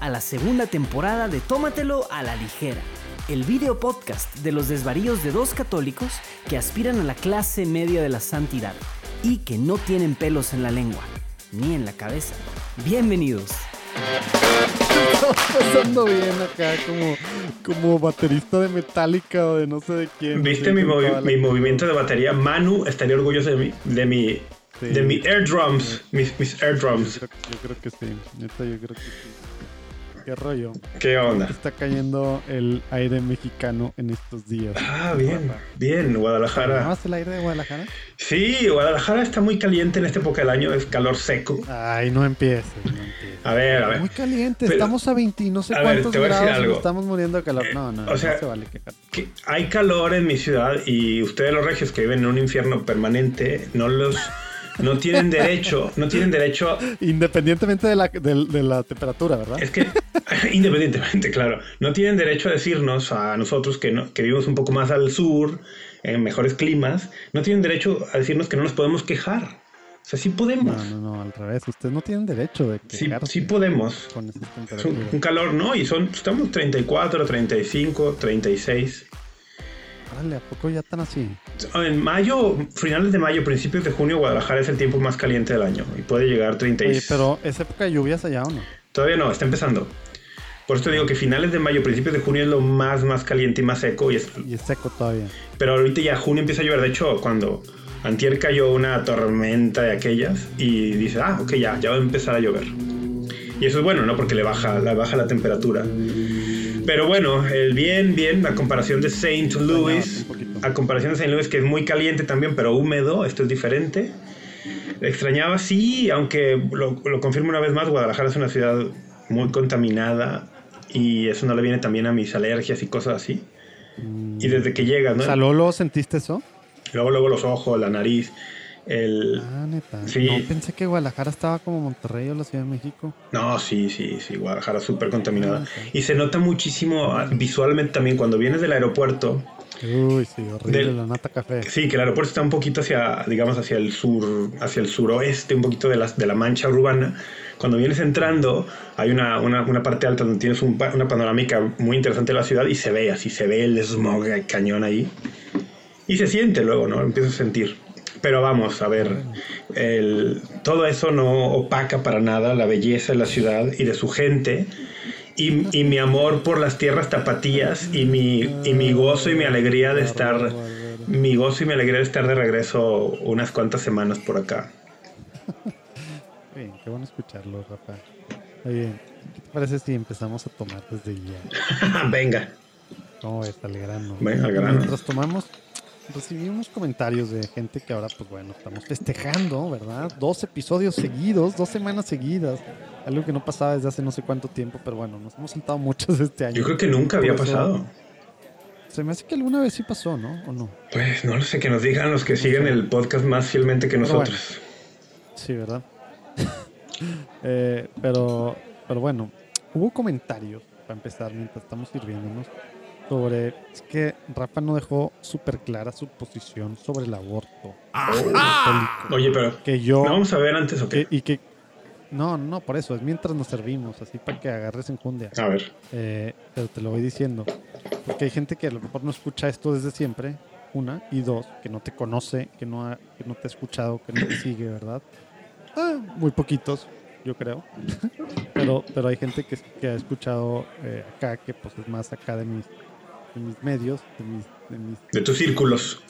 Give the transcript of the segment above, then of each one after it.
a la segunda temporada de Tómatelo a la ligera, el video podcast de los desvaríos de dos católicos que aspiran a la clase media de la santidad y que no tienen pelos en la lengua ni en la cabeza. Bienvenidos. Estamos pasando bien acá como, como baterista de Metallica o de no sé de quién. ¿Viste mi, movi- mi movimiento de batería? Manu estaría orgulloso de mí, de mi, Sí. de mi air drums, mis, mis air Yo drums. creo, yo creo que sí, neta yo creo que sí. ¿Qué rollo? ¿Qué onda? Está cayendo el aire mexicano en estos días. Ah, bien, bien, Guadalajara. ¿Conoces el aire de Guadalajara? Sí, Guadalajara está muy caliente en esta época del año, es calor seco. Ay, no empieces, no empieces. A ver, a ver. Muy caliente, Pero- estamos a 20 y no sé a ver, cuántos te voy a decir grados algo. estamos muriendo de calor. No, no, o sea, no se vale. Que hay calor en mi ciudad y ustedes los regios que viven en un infierno permanente no los no tienen derecho, no tienen derecho Independientemente de la, de, de la temperatura, ¿verdad? Es que, independientemente, claro, no tienen derecho a decirnos a nosotros que, no, que vivimos un poco más al sur, en mejores climas, no tienen derecho a decirnos que no nos podemos quejar. O sea, sí podemos. No, no, no, al revés. Ustedes no tienen derecho de Sí, quejarse sí podemos. con un, un calor, ¿no? Y son, estamos 34, 35, 36. ¿A poco ya están así? En mayo, finales de mayo, principios de junio, Guadalajara es el tiempo más caliente del año y puede llegar a 36. Oye, pero ¿es época de lluvias allá o no? Todavía no, está empezando. Por eso te digo que finales de mayo, principios de junio es lo más, más caliente y más seco. Y es, Y es seco todavía. pero ahorita ya junio empieza a llover. De hecho, cuando antier cayó una tormenta de aquellas y dice, ah, ok, ya, ya va a empezar a llover. Y eso es bueno, ¿no? Porque le baja, le baja la temperatura. Pero bueno, el bien, bien, a comparación de St. Louis, a comparación de St. Louis, que es muy caliente también, pero húmedo, esto es diferente. Extrañaba, sí, aunque lo, lo confirmo una vez más, Guadalajara es una ciudad muy contaminada y eso no le viene también a mis alergias y cosas así. Y desde que llegas, ¿no? O sea, ¿Lolo sentiste eso? Luego, luego los ojos, la nariz, el... Ah, neta. Sí. No pensé que Guadalajara estaba como Monterrey o la Ciudad de México. No, sí, sí, sí, Guadalajara súper contaminada. Ah. Y se nota muchísimo ah, visualmente también cuando vienes del aeropuerto. Uy, sí, horrible Del- la nata café. Sí, que el aeropuerto está un poquito hacia, digamos, hacia el sur, hacia el suroeste, un poquito de la, de la mancha urbana. Cuando vienes entrando, hay una, una, una parte alta donde tienes un una panorámica muy interesante de la ciudad y se ve así, se ve el smog el cañón ahí. Y se siente luego, ¿no? Empiezas a sentir. Pero vamos, a ver, el- todo eso no opaca para nada la belleza de la ciudad y de su gente. Y, y mi amor por las tierras tapatías y mi, y mi gozo y mi alegría de estar mi gozo y mi alegría de estar de regreso unas cuantas semanas por acá. Bien, qué bueno escucharlo, Rafa. Oye, ¿qué te parece si empezamos a tomar desde ya? Venga, ¿Cómo ves? Al grano. Venga, al grano. Mientras tomamos, recibí unos comentarios de gente que ahora, pues bueno, estamos festejando, ¿verdad? Dos episodios seguidos, dos semanas seguidas. Algo que no pasaba desde hace no sé cuánto tiempo, pero bueno, nos hemos saltado muchos este año. yo creo que nunca había eso- pasado. Se me hace que alguna vez sí pasó, ¿no? ¿O no? Pues no lo sé, que nos digan los que siguen el podcast más fielmente que nosotros. Sí, ¿verdad? Eh, pero, pero bueno, hubo comentarios, para empezar, mientras estamos sirviéndonos, sobre... Es que Rafa no dejó súper clara su posición sobre el aborto. católico. Oye, pero Que yo... ¿no vamos a ver antes o que- qué? y que... No, no, por eso, es mientras nos servimos, así para que agarres enjundia. A ver, Eh, pero te lo voy diciendo. Porque hay gente que a lo mejor no escucha esto desde siempre, una, y dos, que no te conoce, que no, ha- que no te ha escuchado, que no te sigue, ¿verdad? Ah, muy poquitos, yo creo. pero, pero hay gente que, que ha escuchado eh, acá, que pues es más acá de mis, de mis medios, de mis, de mis de tus círculos.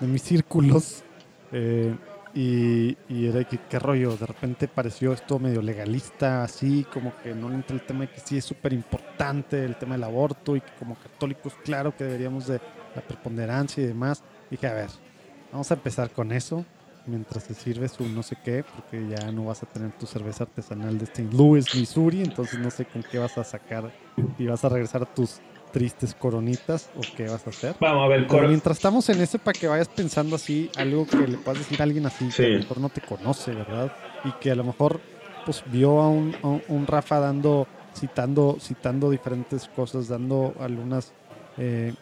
de mis círculos. eh, y, y era que, qué rollo, de repente pareció esto medio legalista, así, como que no le entra el tema de que sí es súper importante el tema del aborto y que como católicos, claro que deberíamos de la preponderancia y demás. Dije, a ver, vamos a empezar con eso, mientras se sirve su no sé qué, porque ya no vas a tener tu cerveza artesanal de St. Louis, Missouri, entonces no sé con qué vas a sacar y vas a regresar a tus tristes coronitas o qué vas a hacer. Vamos a ver, Pero mientras estamos en ese, para que vayas pensando así, algo que le puedas decir a alguien así, que a lo mejor no te conoce, ¿verdad? Y que a lo mejor pues vio a un, a un- Rafa dando, citando, citando diferentes cosas, dando algunas, eh,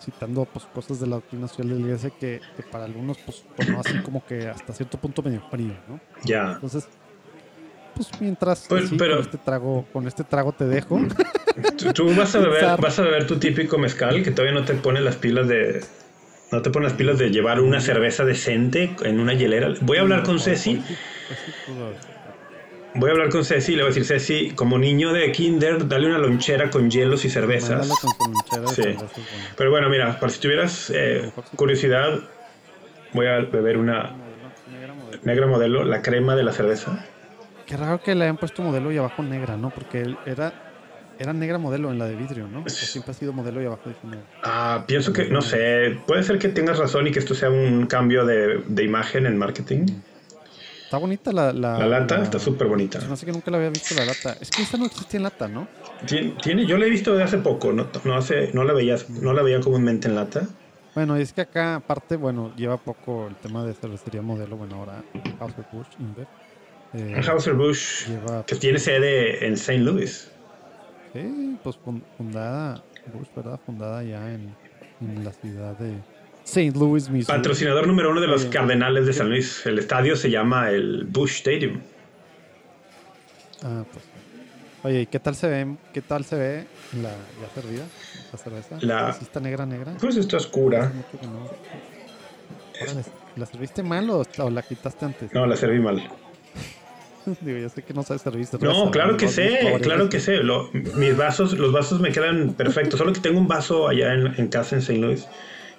citando pues cosas de la doctrina social de la iglesia que, que para algunos pues sonó así como que hasta cierto punto medio frío, ¿no? ya. Entonces, pues mientras Pues, sí, pero- con este trago, con este trago te dejo. Tú, tú vas a beber, Pensar. vas a beber tu típico mezcal que todavía no te pone las pilas de. No te pone las pilas de llevar una cerveza decente en una hielera. Voy a hablar con Ceci. Voy a hablar con Ceci y le voy a decir, Ceci, como niño de kinder, dale una lonchera con hielos y cervezas. Sí. Pero bueno, mira, para si tuvieras eh, curiosidad, voy a beber una negra modelo, la crema de la cerveza. Qué raro que le hayan puesto modelo y abajo negra, ¿no? Porque él era, era negra modelo en la de vidrio, ¿no? O siempre ha sido modelo y abajo negra. Ah, pienso que, no sé, puede ser que tengas razón y que esto sea un cambio de, de imagen en marketing. Está bonita la... La, La lata la- está súper bonita. No sé que nunca la había visto la lata. Es que esta no existía en lata, ¿no? Tiene, tiene- yo la he visto de hace poco, no, no, hace, no, la veía, no la veía comúnmente en lata. Bueno, y es que acá, aparte, bueno, lleva poco el tema de cervecería modelo. Bueno, ahora House of Bush, Inver. Eh, Anheuser-Busch, lleva, que tiene sede en St. Louis. sí, pues fun- fundada, Bush, ¿verdad? Fundada ya en, en la ciudad de St. Louis, Missouri. Patrocinador número uno de los Oye. Cardenales de San Luis. El estadio se llama el Bush Stadium. Ah, pues. Oye, ¿y qué tal se ve? ¿Qué tal se ve la ya servida? La cerveza. La- ¿Sí está negra, negra? Pues está oscura. Órale, ¿La serviste mal o, o la quitaste antes? No, la serví mal. Digo, yo sé que no sabes servir. No, claro que sé, claro que sé. Lo- mis vasos, los vasos me quedan perfectos. Solo que tengo un vaso allá en, en casa en St. Louis,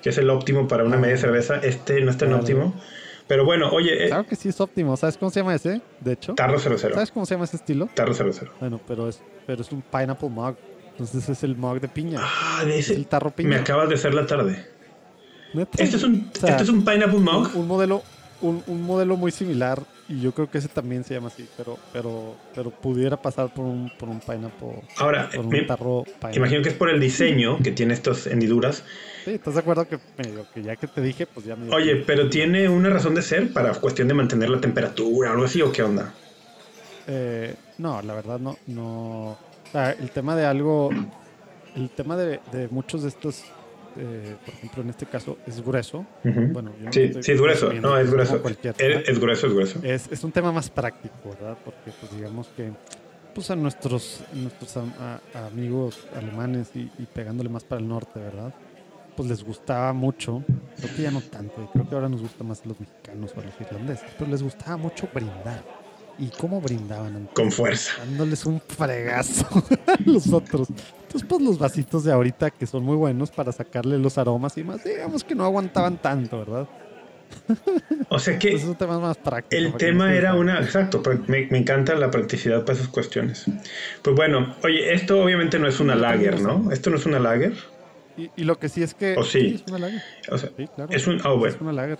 que es el óptimo para una media cerveza. Este no es tan Claro. óptimo. Pero bueno, oye, eh, Claro que sí es óptimo. ¿Sabes cómo se llama ese? De hecho. tarro 00. ¿Sabes cómo se llama ese estilo? Tarro 00. Bueno, pero es, pero es un pineapple mug. Entonces es el mug de piña. Ah, de Es el tarro piña. Me acabas de hacer la tarde. ¿Neta? Este es un, O sea, este es un pineapple mug. un, un modelo un, un modelo muy similar y yo creo que ese también se llama así pero pero pero pudiera pasar por un por un pineapple Ahora, por un me- tarro pineapple. imagino que es por el diseño que tiene estas hendiduras. sí estás de acuerdo que medio que ya que te dije pues ya me Oye, pero tiene una razón de ser para cuestión de mantener la temperatura o algo así, o qué onda. Eh, no la verdad no no o sea, el tema de algo el tema de, de muchos de estos eh, por ejemplo en este caso es grueso bueno yo no Sí, es grueso. No, es grueso. cualquier, Es, es grueso, es grueso. es, es un tema más práctico, ¿verdad? Porque pues digamos que pues a nuestros, nuestros a- amigos alemanes y, y pegándole más para el norte, ¿verdad? Pues les gustaba mucho, creo que ya no tanto, y creo que ahora nos gusta más a los mexicanos o a los irlandeses, pero les gustaba mucho brindar. ¿Y cómo brindaban? antes? Con fuerza. Dándoles un fregazo a los otros. Entonces, pues los vasitos de ahorita que son muy buenos para sacarle los aromas y más, digamos que no aguantaban tanto, ¿verdad? O sea que Entonces, es un tema más práctico. el tema era una... Exacto, pra- me, me encanta la practicidad para esas cuestiones. Pues bueno, oye, esto obviamente no es una lager, ¿no? Esto no es una lager. Y, y lo que sí es que. ¿O sí? es una lager. O sea, Sí, claro. es un... Ah, bueno. Es una lager.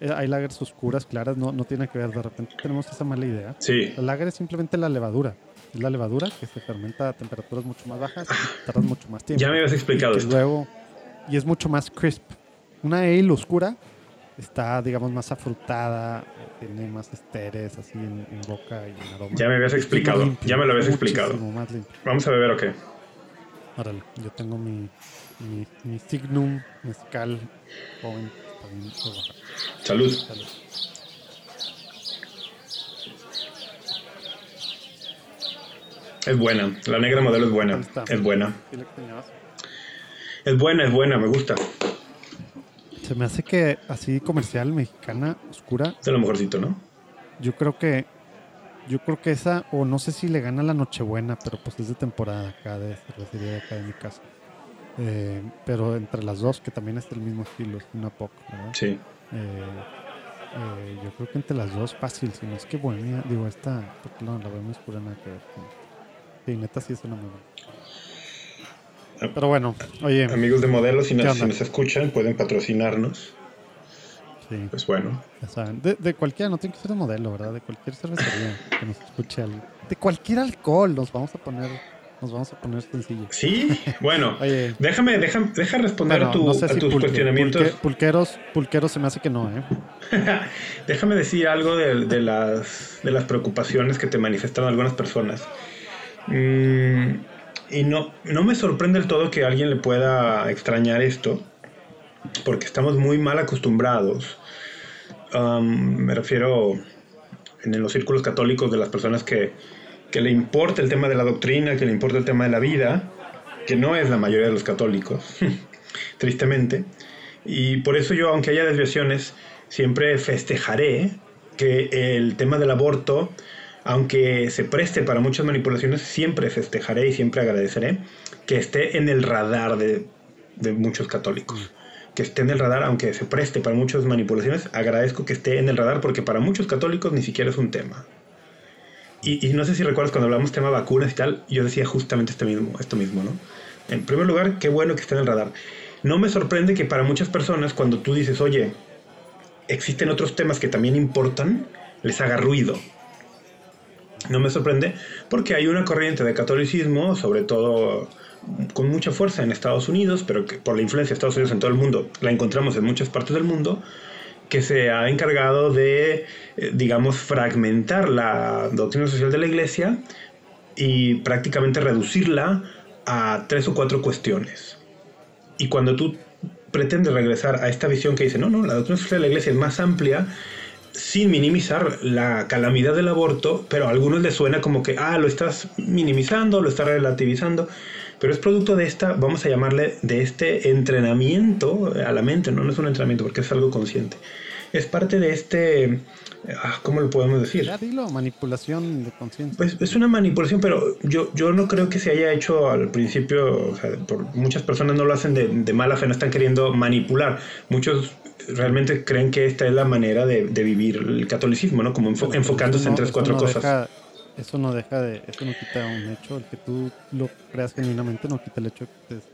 Eh, Hay lagers oscuras, claras, no, no tiene que ver. De repente tenemos esa mala idea. Sí. La lager es simplemente la levadura. Es la levadura que se fermenta a temperaturas mucho más bajas y tardas mucho más tiempo. Ya me habías explicado que esto. luego. Y es mucho más crisp. Una ale oscura está, digamos, más afrutada, tiene más esteres así en, en boca y en aroma. Ya me habías explicado, limpio, ya me lo habías explicado. más. Vamos a beber o qué. Órale, yo tengo mi, mi, mi Signum mezcal joven. Salud. Salud. Es buena. La negra modelo es buena. Es buena. Es buena, es buena, me gusta. Se me hace que así comercial mexicana oscura, Es de lo mejorcito, ¿no? yo creo que yo creo que esa o no sé si le gana la Nochebuena, pero pues es de temporada acá de cervecería de acá de mi casa. Eh, pero entre las dos que también es del mismo estilo, es una poco, ¿verdad? Sí. Eh, eh, yo creo que entre las dos fácil, si no es que bohemia, digo esta, porque no, la bohemia oscura nada que ver. con- Sí, neta sí es una muy buena. Pero bueno, oye, Amigos de modelo, si ¿Qué nos, si nos escuchan, pueden patrocinarnos. sí, Pues bueno. ya saben, de, de cualquiera, no tiene que ser de modelo, ¿verdad? De cualquier cervecería que nos escuche alguien. De cualquier alcohol nos vamos a poner, nos vamos a poner sencillo. Sí, bueno. Oye, Déjame, déjame, deja responder bueno, a, tu- no sé a si tus pulque- cuestionamientos. pulque- pulqueros, pulqueros se me hace que no, ¿eh? Déjame decir algo de, de las, de las preocupaciones que te manifestaron algunas personas. Mm, y no, no me sorprende del todo que alguien le pueda extrañar esto, porque estamos muy mal acostumbrados. Um, me refiero en los círculos católicos de las personas que, que le importa el tema de la doctrina, que le importa el tema de la vida, que no es la mayoría de los católicos, tristemente. Y por eso yo, aunque haya desviaciones, siempre festejaré que el tema del aborto, aunque se preste para muchas manipulaciones, siempre festejaré y siempre agradeceré que esté en el radar de, de muchos católicos que esté en el radar, aunque se preste para muchas manipulaciones, agradezco que esté en el radar porque para muchos católicos ni siquiera es un tema. Y, no sé si recuerdas cuando hablamos tema vacunas y tal, yo decía justamente este mismo, esto mismo, ¿no? En primer lugar, qué bueno que esté en el radar. No me sorprende que para muchas personas, cuando tú dices, oye, existen otros temas que también importan, les haga ruido. No me sorprende porque hay una corriente de catolicismo, sobre todo con mucha fuerza en Estados Unidos, pero que por la influencia de Estados Unidos en todo el mundo, la encontramos en muchas partes del mundo, que se ha encargado de, eh, digamos, fragmentar la doctrina social de la Iglesia y prácticamente reducirla a tres o cuatro cuestiones. Y cuando tú pretendes regresar a esta visión que dice, no, no, la doctrina social de la Iglesia es más amplia, sin minimizar la calamidad del aborto, pero a algunos les suena como que, ah, lo estás minimizando, lo estás relativizando pero es producto de esta, vamos a llamarle, de este entrenamiento a la mente, no, no es un entrenamiento porque es algo consciente. Es parte de este, ah, ¿cómo lo podemos decir? Ya dilo, manipulación de conciencia. Pues es una manipulación, pero yo, yo no creo que se haya hecho al principio, o sea, por muchas personas no lo hacen de, mala fe, no están queriendo manipular. Muchos realmente creen que esta es la manera de, vivir el catolicismo, ¿no? Como enfocándose en tres, cuatro cosas eso no deja de, eso no quita un hecho, el que tú lo creas genuinamente no quita el hecho de que estés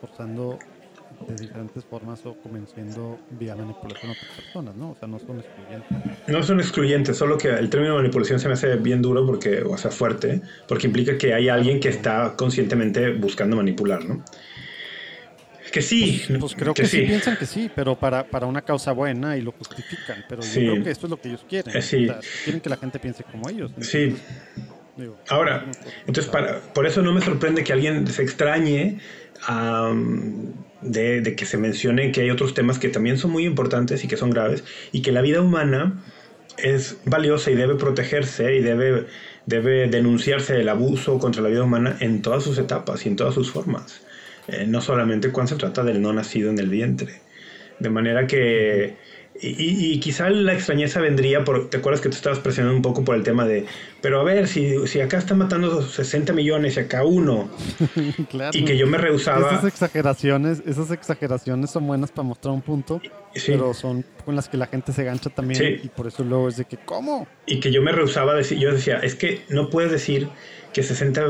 forzando de diferentes formas o convenciendo vía manipulación a otras personas, ¿no? O sea, no son excluyentes. No son excluyentes, solo que el término manipulación se me hace bien duro porque, o sea, fuerte, porque implica que hay alguien que está conscientemente buscando manipular, ¿no? Que sí. Pues, pues creo que, sí. piensan que sí, pero para, para una causa buena y lo justifican. Pero yo creo que esto es lo que ellos quieren. Eh, quieren que la gente piense como ellos. Sí. Ahora, entonces para, por eso no me sorprende que alguien se extrañe de, de, que se mencione que hay otros temas que también son muy importantes y que son graves y que la vida humana es valiosa y debe protegerse y debe, debe denunciarse el abuso contra la vida humana en todas sus etapas y en todas sus formas. Eh, no solamente cuando se trata del no nacido en el vientre. De manera que y, quizá la extrañeza vendría por, ¿te acuerdas que tú estabas presionando un poco por el tema de, pero a ver, si, si acá está matando 60 millones y acá uno, y que yo me rehusaba... Esas exageraciones, esas exageraciones son buenas para mostrar un punto, pero son con las que la gente se gancha también, y por eso luego es de que, ¿cómo? Y que yo me rehusaba a decir, yo decía, es que no puedes decir que 60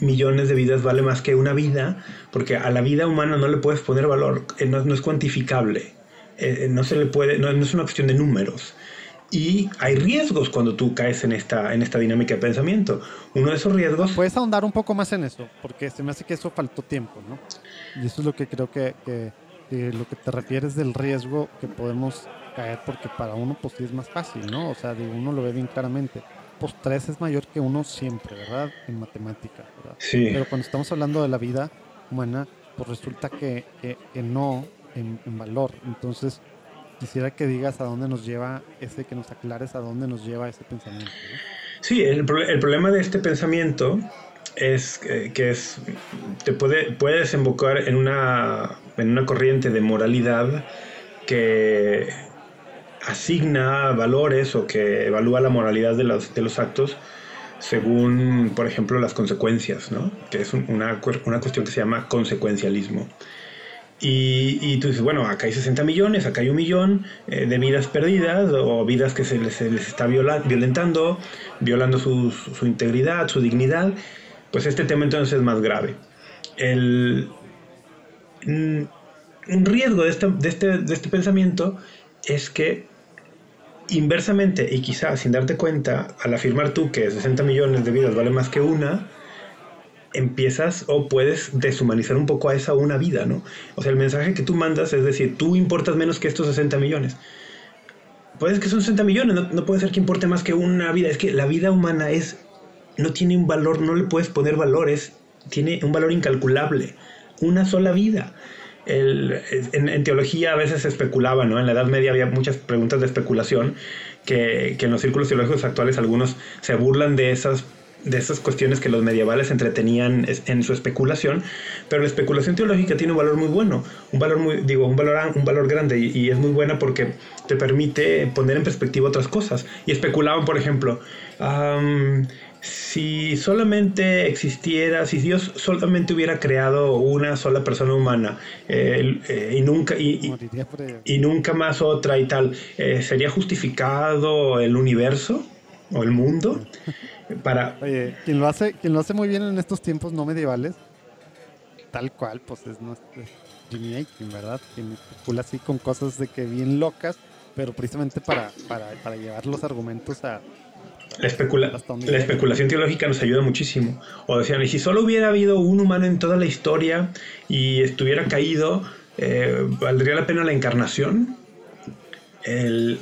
millones de vidas vale más que una vida, porque a la vida humana no le puedes poner valor, eh, no, no es cuantificable. Eh, no se le puede, no, es una cuestión de números. Y hay riesgos cuando tú caes en esta, en esta dinámica de pensamiento. Uno de esos riesgos... Puedes ahondar un poco más en eso, porque se me hace que eso faltó tiempo, ¿no? Y eso es lo que creo que, que, lo que te refieres del riesgo que podemos caer, porque para uno pues sí es más fácil, ¿no? O sea, uno lo ve bien claramente. 3 es mayor que uno siempre, ¿verdad? En matemática, ¿verdad? Sí. Pero cuando estamos hablando de la vida humana, pues resulta que, que, que no, en, valor. Entonces, quisiera que digas a dónde nos lleva ese, que nos aclares a dónde nos lleva ese pensamiento. Sí, el, el, problema de este pensamiento es que es, te puede, puede desembocar en una, en una corriente de moralidad que asigna valores o que evalúa la moralidad de los, de los actos según, por ejemplo, las consecuencias, ¿no? que es una, una cuestión que se llama consecuencialismo. Y, tú dices, bueno, acá hay 60 millones, acá hay un millón eh, de vidas perdidas o vidas que se les, está violentando, violando su, integridad, su dignidad. Pues este tema entonces es más grave. El, mm, un riesgo de este, de, este, de este pensamiento es que inversamente y quizás sin darte cuenta, al afirmar tú que 60 millones de vidas vale más que una, empiezas o puedes deshumanizar un poco a esa una vida, ¿no? O sea, el mensaje que tú mandas es decir, tú importas menos que estos 60 millones. Puedes que son 60 millones, no, puede ser que importe más que una vida. Es que la vida humana es, no tiene un valor, no le puedes poner valores, tiene un valor incalculable. Una sola vida. En, teología a veces se especulaba, ¿no? En la Edad Media había muchas preguntas de especulación que, que en los círculos teológicos actuales algunos se burlan de esas de esas cuestiones que los medievales entretenían en su especulación, pero la especulación teológica tiene un valor muy bueno, un valor muy, digo, un valor, un valor grande y, es muy buena porque te permite poner en perspectiva otras cosas. Y especulaban, por ejemplo, si solamente existiera, si Dios solamente hubiera creado una sola persona humana eh, y, nunca, y, nunca más otra y tal, eh, ¿sería justificado el universo o el mundo? Para... Oye, quien lo, hace, quien lo hace muy bien en estos tiempos no medievales, tal cual, pues es, Jimmy Aiken, ¿verdad? Quien especula así con cosas de que bien locas, pero precisamente para, para, para llevar los argumentos a, la, especula la, especulación teológica nos ayuda muchísimo. O decían, y si solo hubiera habido un humano en toda la historia y estuviera caído, eh, ¿valdría la pena la encarnación? El...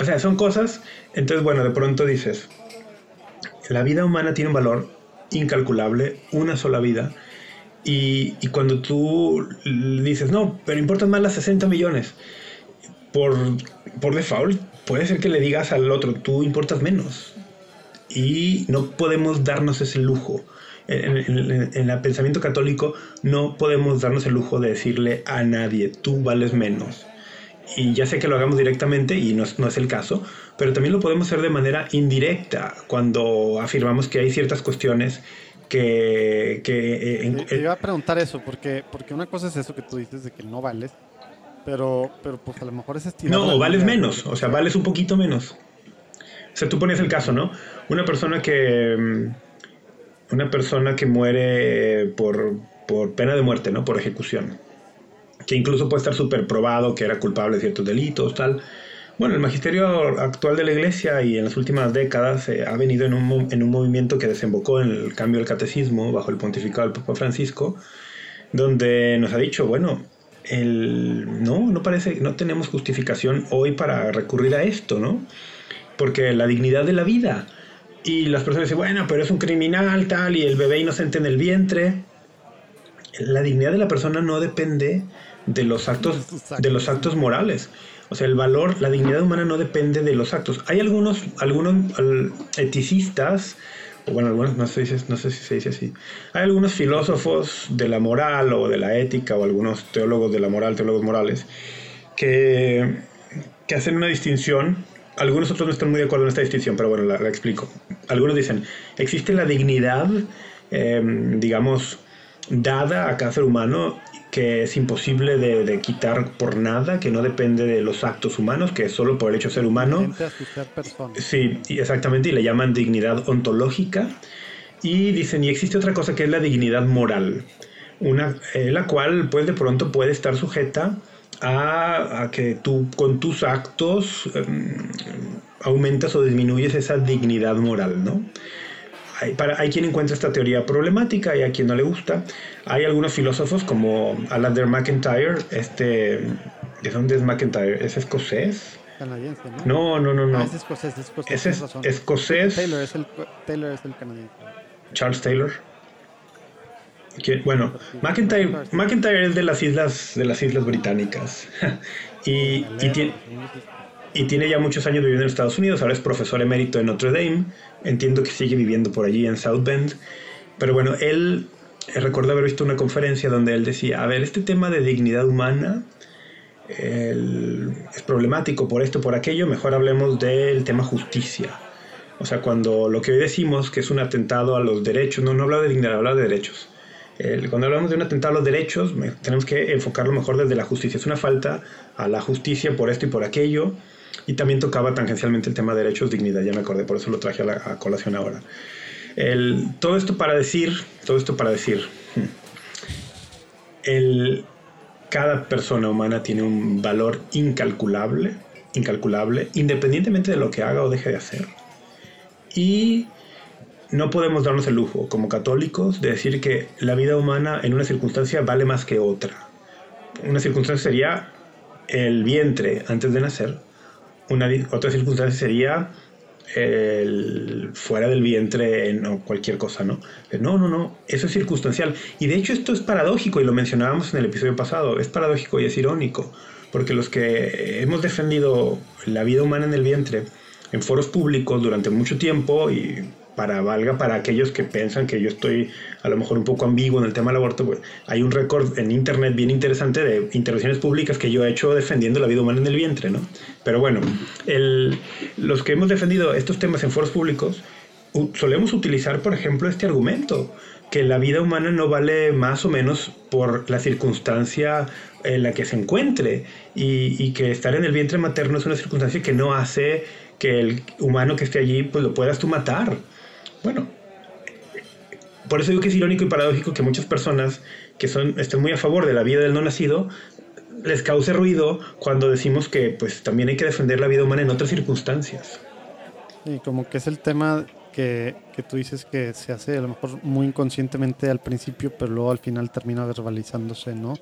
O sea, son cosas. Entonces, bueno, de pronto dices, la vida humana tiene un valor incalculable, una sola vida. Y, cuando tú dices, no, pero importan más las 60 millones, por, por default puede ser que le digas al otro, tú importas menos. Y no podemos darnos ese lujo. En, el pensamiento católico no podemos darnos el lujo de decirle a nadie, tú vales menos. Y ya sé que lo hagamos directamente y no, no es el caso, pero también lo podemos hacer de manera indirecta cuando afirmamos que hay ciertas cuestiones que... que eh, Te iba a preguntar eso, porque, porque una cosa es eso que tú dices de que no vales, pero, pero pues a lo mejor es estirar... No, vales menos, o sea, vales un poquito menos. O sea, tú pones el caso, ¿no? Una persona que... Mm, una persona que muere por, por pena de muerte, ¿no? Por ejecución. Que incluso puede estar súper probado que era culpable de ciertos delitos, tal bueno, el magisterio actual de la Iglesia y en las últimas décadas eh, ha venido en un, en un, movimiento que desembocó en el cambio del catecismo bajo el pontificado del Papa Francisco, donde nos ha dicho, bueno, el, no, no parece, no tenemos justificación hoy para recurrir a esto, ¿no? Porque la dignidad de la vida. Y las personas dicen, bueno, pero es un criminal, tal, y el bebé inocente en el vientre. La dignidad de la persona no depende de los actos, de los actos morales. O sea, el valor, la dignidad humana no depende de los actos. Hay algunos, algunos eticistas, bueno, algunos, no sé, si se dice así, hay algunos filósofos de la moral o de la ética, o algunos teólogos de la moral, teólogos morales, que, que hacen una distinción. Algunos otros no están muy de acuerdo en esta distinción, pero bueno, la, explico. Algunos dicen, existe la dignidad, em, digamos, dada a cada ser humano que es imposible de, quitar por nada, que no depende de los actos humanos, que es solo por el hecho de ser humano. Sí, exactamente, y le llaman dignidad ontológica. Y dicen, y existe otra cosa que es la dignidad moral, una, eh, la cual pues de pronto puede estar sujeta a, que tú con tus actos em, aumentas o disminuyes esa dignidad moral, ¿no? Hay, para, hay quien encuentra esta teoría problemática y a quien no le gusta. Hay algunos filósofos como Alander McIntyre, este, ¿de dónde es McIntyre? ¿Es escocés? Canadiense, ¿no? No, no, no, Ah, es escocés, es escocés. Es escocés. Taylor es, el, Taylor es el canadiense. Charles Taylor. Bueno, McIntyre, McIntyre es de las islas de las islas británicas y, y, tiene, y tiene ya muchos años viviendo en Estados Unidos, ahora es profesor emérito en Notre Dame, entiendo que sigue viviendo por allí en South Bend, pero bueno, él eh, recuerdo haber visto una conferencia donde él decía, a ver, este tema de dignidad humana es problemático por esto, por aquello, mejor hablemos del tema justicia. O sea, cuando lo que hoy decimos que es un atentado a los derechos, no, no habla de dignidad, habla de derechos. cuando hablamos de un atentado a los derechos, tenemos que enfocarlo mejor desde la justicia. Es una falta a la justicia por esto y por aquello. Y también tocaba tangencialmente el tema de derechos, dignidad, ya me acordé, por eso lo traje a, la, colación ahora. El, todo esto para decir, todo esto para decir, el, cada persona humana tiene un valor incalculable, incalculable, independientemente de lo que haga o deje de hacer. Y no podemos darnos el lujo, como católicos, de decir que la vida humana en una circunstancia vale más que otra. Una circunstancia sería el vientre antes de nacer, una, otra circunstancia sería el fuera del vientre no cualquier cosa, ¿no? No, no, no, eso es circunstancial. Y de hecho esto es paradójico y lo mencionábamos en el episodio pasado, es paradójico y es irónico, porque los que hemos defendido la vida humana en el vientre en foros públicos durante mucho tiempo y para valga para aquellos que piensan que yo estoy a lo mejor un poco ambiguo en el tema del aborto, pues, hay un récord en internet bien interesante de intervenciones públicas que yo he hecho defendiendo la vida humana en el vientre, ¿no? Pero bueno, los que hemos defendido estos temas en foros públicos solemos utilizar, por ejemplo, este argumento que la vida humana no vale más o menos por la circunstancia en la que se encuentre y, y que estar en el vientre materno es una circunstancia que no hace que el humano que esté allí pues lo puedas tú matar. Bueno, por eso digo que es irónico y paradójico que muchas personas que son, estén muy a favor de la vida del no nacido les cause ruido cuando decimos que pues también hay que defender la vida humana en otras circunstancias. Y como que es el tema que, que, tú dices que se hace a lo mejor muy inconscientemente al principio, pero luego al final termina verbalizándose, ¿no?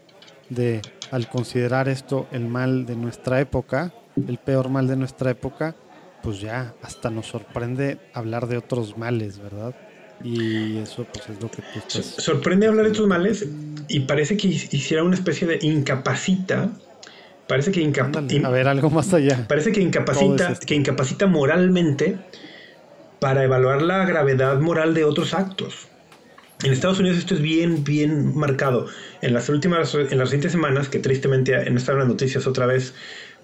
De al considerar esto el mal de nuestra época, el peor mal de nuestra época, pues ya hasta nos sorprende hablar de otros males, ¿verdad? Y eso pues es lo que tú estás... Sorprende hablar de otros males y parece que hiciera una especie de incapacita. Parece que incapacita... A ver, algo más allá. Parece que incapacita, que incapacita moralmente para evaluar la gravedad moral de otros actos. En Estados Unidos esto es bien, bien marcado. En las últimas, en las recientes semanas, que tristemente no están las noticias otra vez,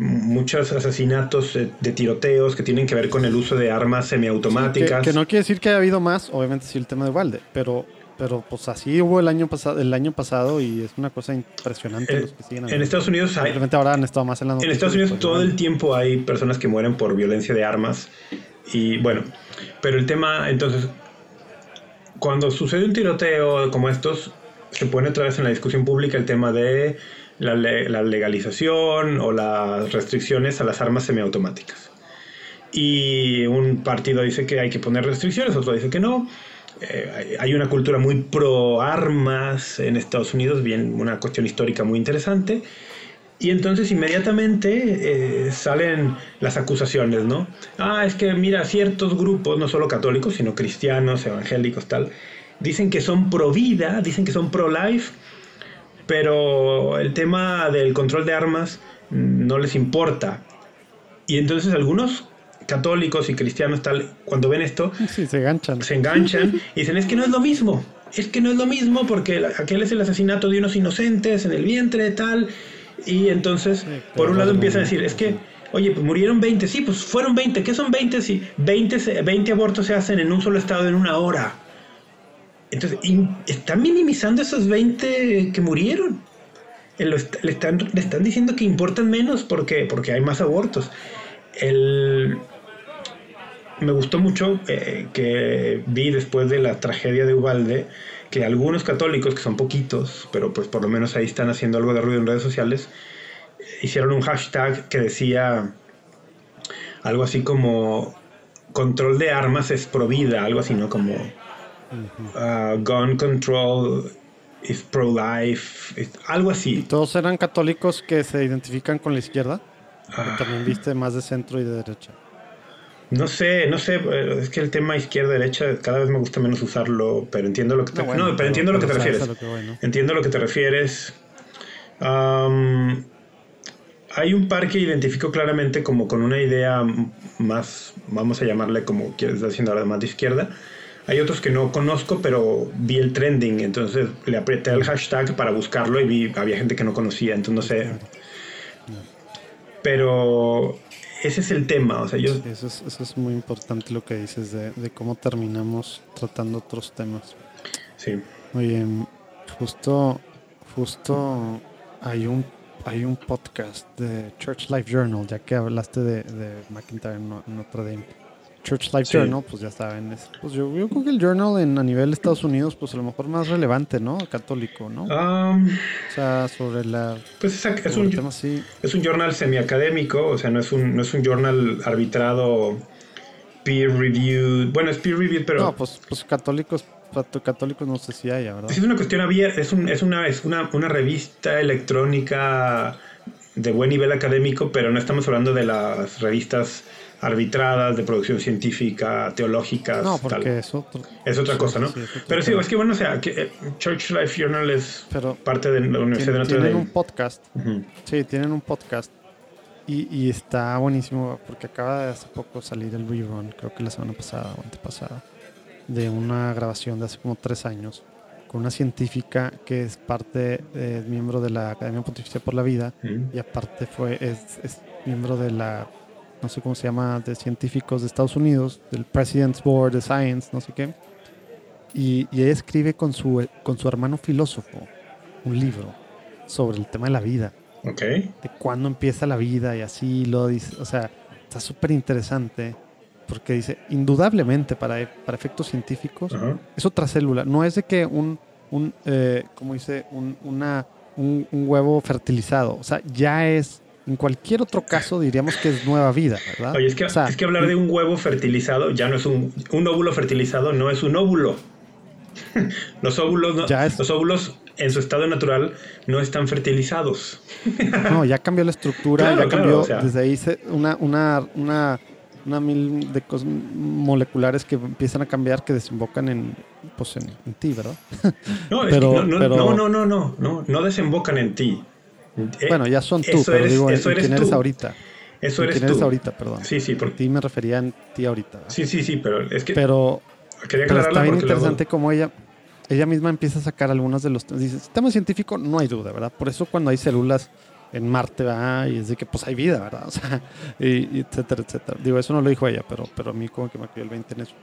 muchos asesinatos de, tiroteos que tienen que ver con el uso de armas semiautomáticas. que, no quiere decir que haya habido más, obviamente sí el tema de Valde, pero pero pues así hubo el año pasado el año pasado y es una cosa impresionante eh, los que siguen en Estados Unidos hay ahora han estado más en la En Estados Unidos todo el tiempo hay personas que mueren por violencia de armas y bueno, pero el tema entonces cuando sucede un tiroteo como estos se pone otra vez en la discusión pública el tema de la, legalización o las restricciones a las armas semiautomáticas. Y un partido dice que hay que poner restricciones, otro dice que no. Eh, hay una cultura muy pro armas en Estados Unidos, bien una cuestión histórica muy interesante. Y entonces inmediatamente eh, salen las acusaciones, ¿no? Ah, es que mira, ciertos grupos, no solo católicos, sino cristianos, evangélicos, tal, dicen que son pro vida, dicen que son pro life, pero el tema del control de armas no les importa. Y entonces algunos católicos y cristianos tal, cuando ven esto, se enganchan. Se enganchan y dicen, es que no es lo mismo, es que no es lo mismo porque aquel es el asesinato de unos inocentes en el vientre, tal. Y entonces, por un lado empiezan a decir, es que, oye, pues murieron 20, sí, pues fueron 20, ¿qué son 20 si 20, 20 abortos se hacen en un solo estado en una hora? Entonces, están minimizando esos 20 que murieron. Eh, le están, le están diciendo que importan menos porque, porque hay más abortos. El, me gustó mucho eh, que vi después de la tragedia de Ubalde que algunos católicos, que son poquitos, pero pues por lo menos ahí están haciendo algo de ruido en redes sociales, hicieron un hashtag que decía algo así como control de armas es pro vida, algo así, ¿no? Como Uh, gun control is pro-life, algo así. ¿Todos eran católicos que se identifican con la izquierda? Ah. también viste más de centro y de derecha? No sé, no sé, es que el tema izquierda-derecha cada vez me gusta menos usarlo, pero entiendo lo que te, no, pero, entiendo lo que te refieres. Entiendo lo que te refieres. hay un par que identifico claramente como con una idea más, vamos a llamarle como quieres haciendo ahora más de izquierda, hay otros que no conozco, pero vi el trending, entonces le apreté el hashtag para buscarlo y vi, había gente que no conocía, entonces no sé. Pero ese es el tema, o sea, yo... eso, es, muy importante lo que dices de, cómo terminamos tratando otros temas. Sí. Oye, justo, justo hay un hay un podcast de Church Life Journal, ya que hablaste de, de McIntyre en, en otro día Church Life Journal, pues ya saben. Es, pues yo, yo, creo que el journal en, a nivel de Estados Unidos, pues a lo mejor más relevante, ¿no? Católico, ¿no? Um, o sea, sobre la. Pues es, es un, tema es un journal semiacadémico, o sea, no es un, no es un journal arbitrado, peer reviewed. Bueno, es peer reviewed, pero. No, pues, pues católicos católicos no sé si haya, ¿verdad? Es una cuestión abierta, es, un, es, una, es una, una revista electrónica de buen nivel académico, pero no estamos hablando de las revistas arbitradas de producción científica, teológicas. No, porque tal. es otro. Es otra cosa, ¿no? sí, es otro Pero sí, es que bueno, o sea, que, eh, Church Life Journal es Pero parte de la Universidad de Tien- Notre tienen Dame. un podcast. Sí, tienen un podcast. Y, y está buenísimo porque acaba de hace poco salir el rerun, creo que la semana pasada o antepasada, de una grabación de hace como tres años con una científica que es parte, eh, miembro de la Academia Pontificia por la Vida y aparte fue es, es miembro de la no sé cómo se llama de científicos de Estados Unidos del President's Board of Science no sé qué y, y ella escribe con su con su hermano filósofo un libro sobre el tema de la vida Ok. de cuándo empieza la vida y así lo dice o sea está súper interesante porque dice indudablemente para, para efectos científicos Ajá. es otra célula. No es de que un, un eh, como dice, un, una, un, un huevo fertilizado. O sea, ya es, en cualquier otro caso diríamos que es nueva vida, ¿verdad? Oye, es que, O sea, es que hablar de un huevo fertilizado ya no es un, un óvulo fertilizado, no es un óvulo. los óvulos, no- Ya es- los óvulos en su estado natural no están fertilizados. No, ya cambió la estructura, Claro, ya claro, cambió o sea. desde ahí se- una, una, una, una mil de cosas moleculares que empiezan a cambiar que desembocan en, pues en, en ti, ¿verdad? No, es que no, no, pero- no, no, no, no, no, no desembocan en ti. Eh, bueno, ya son tú, eso pero eres- digo, eso eres quién eres tú. ahorita. eso eres quién eres tú. ahorita, perdón. Sí, sí, A porque, ti me refería en ti ahorita. ¿verdad? sí, sí, sí, pero es que Pero quería Pero está bien porque luego- interesante como ella, ella misma empieza a sacar algunos de los. Dice, sistema científico no hay duda, ¿verdad? Por eso cuando hay células en Marte, ¿verdad? Y es de que pues hay vida, ¿verdad? O sea, y, y etcétera, etcétera. Digo, eso no lo dijo ella, pero, pero a mí como que me cayó el 20 en eso.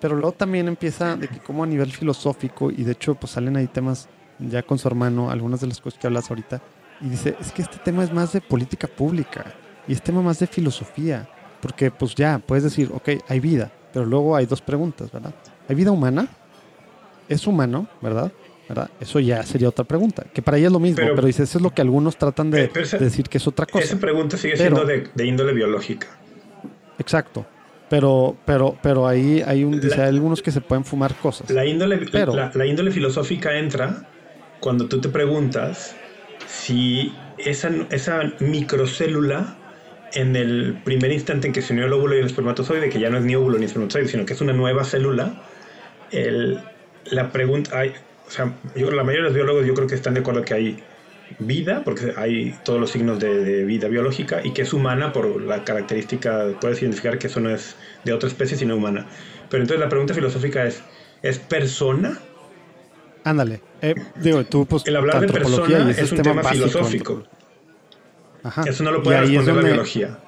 Pero luego también empieza de que como a nivel filosófico, y de hecho pues salen ahí temas ya con su hermano, algunas de las cosas que hablas ahorita, y dice, es que este tema es más de política pública, y es tema más de filosofía, porque pues ya, puedes decir, ok, hay vida, pero luego hay dos preguntas, ¿verdad? ¿Hay vida humana? ¿Es humano, verdad? ¿verdad? Eso ya sería otra pregunta, que para ella es lo mismo, pero, Pero- dice, eso es lo que algunos tratan de, Eh, esa- de decir que es otra cosa. esa pregunta sigue Pero- siendo de, de índole biológica. Exacto. Pero, pero, pero ahí hay un, dice, La- hay algunos que se pueden fumar cosas. La índole, Pero- la, la índole filosófica entra cuando tú te preguntas si esa, esa microcélula en el primer instante en que se unió el óvulo y el espermatozoide, que ya no es ni óvulo ni espermatozoide, sino que es una nueva célula, la pregunta, o sea, yo, la mayoría de los biólogos yo creo que están de acuerdo que hay vida, porque hay todos los signos de, de vida biológica, y que es humana por la característica, puedes identificar que eso no es de otra especie, sino humana. Pero entonces la pregunta filosófica es, ¿es persona? Ándale. Eh, digo, tú, pues, El hablar de antropología persona es un tema filosófico. Ajá. Eso no lo puede responder la donde- biología.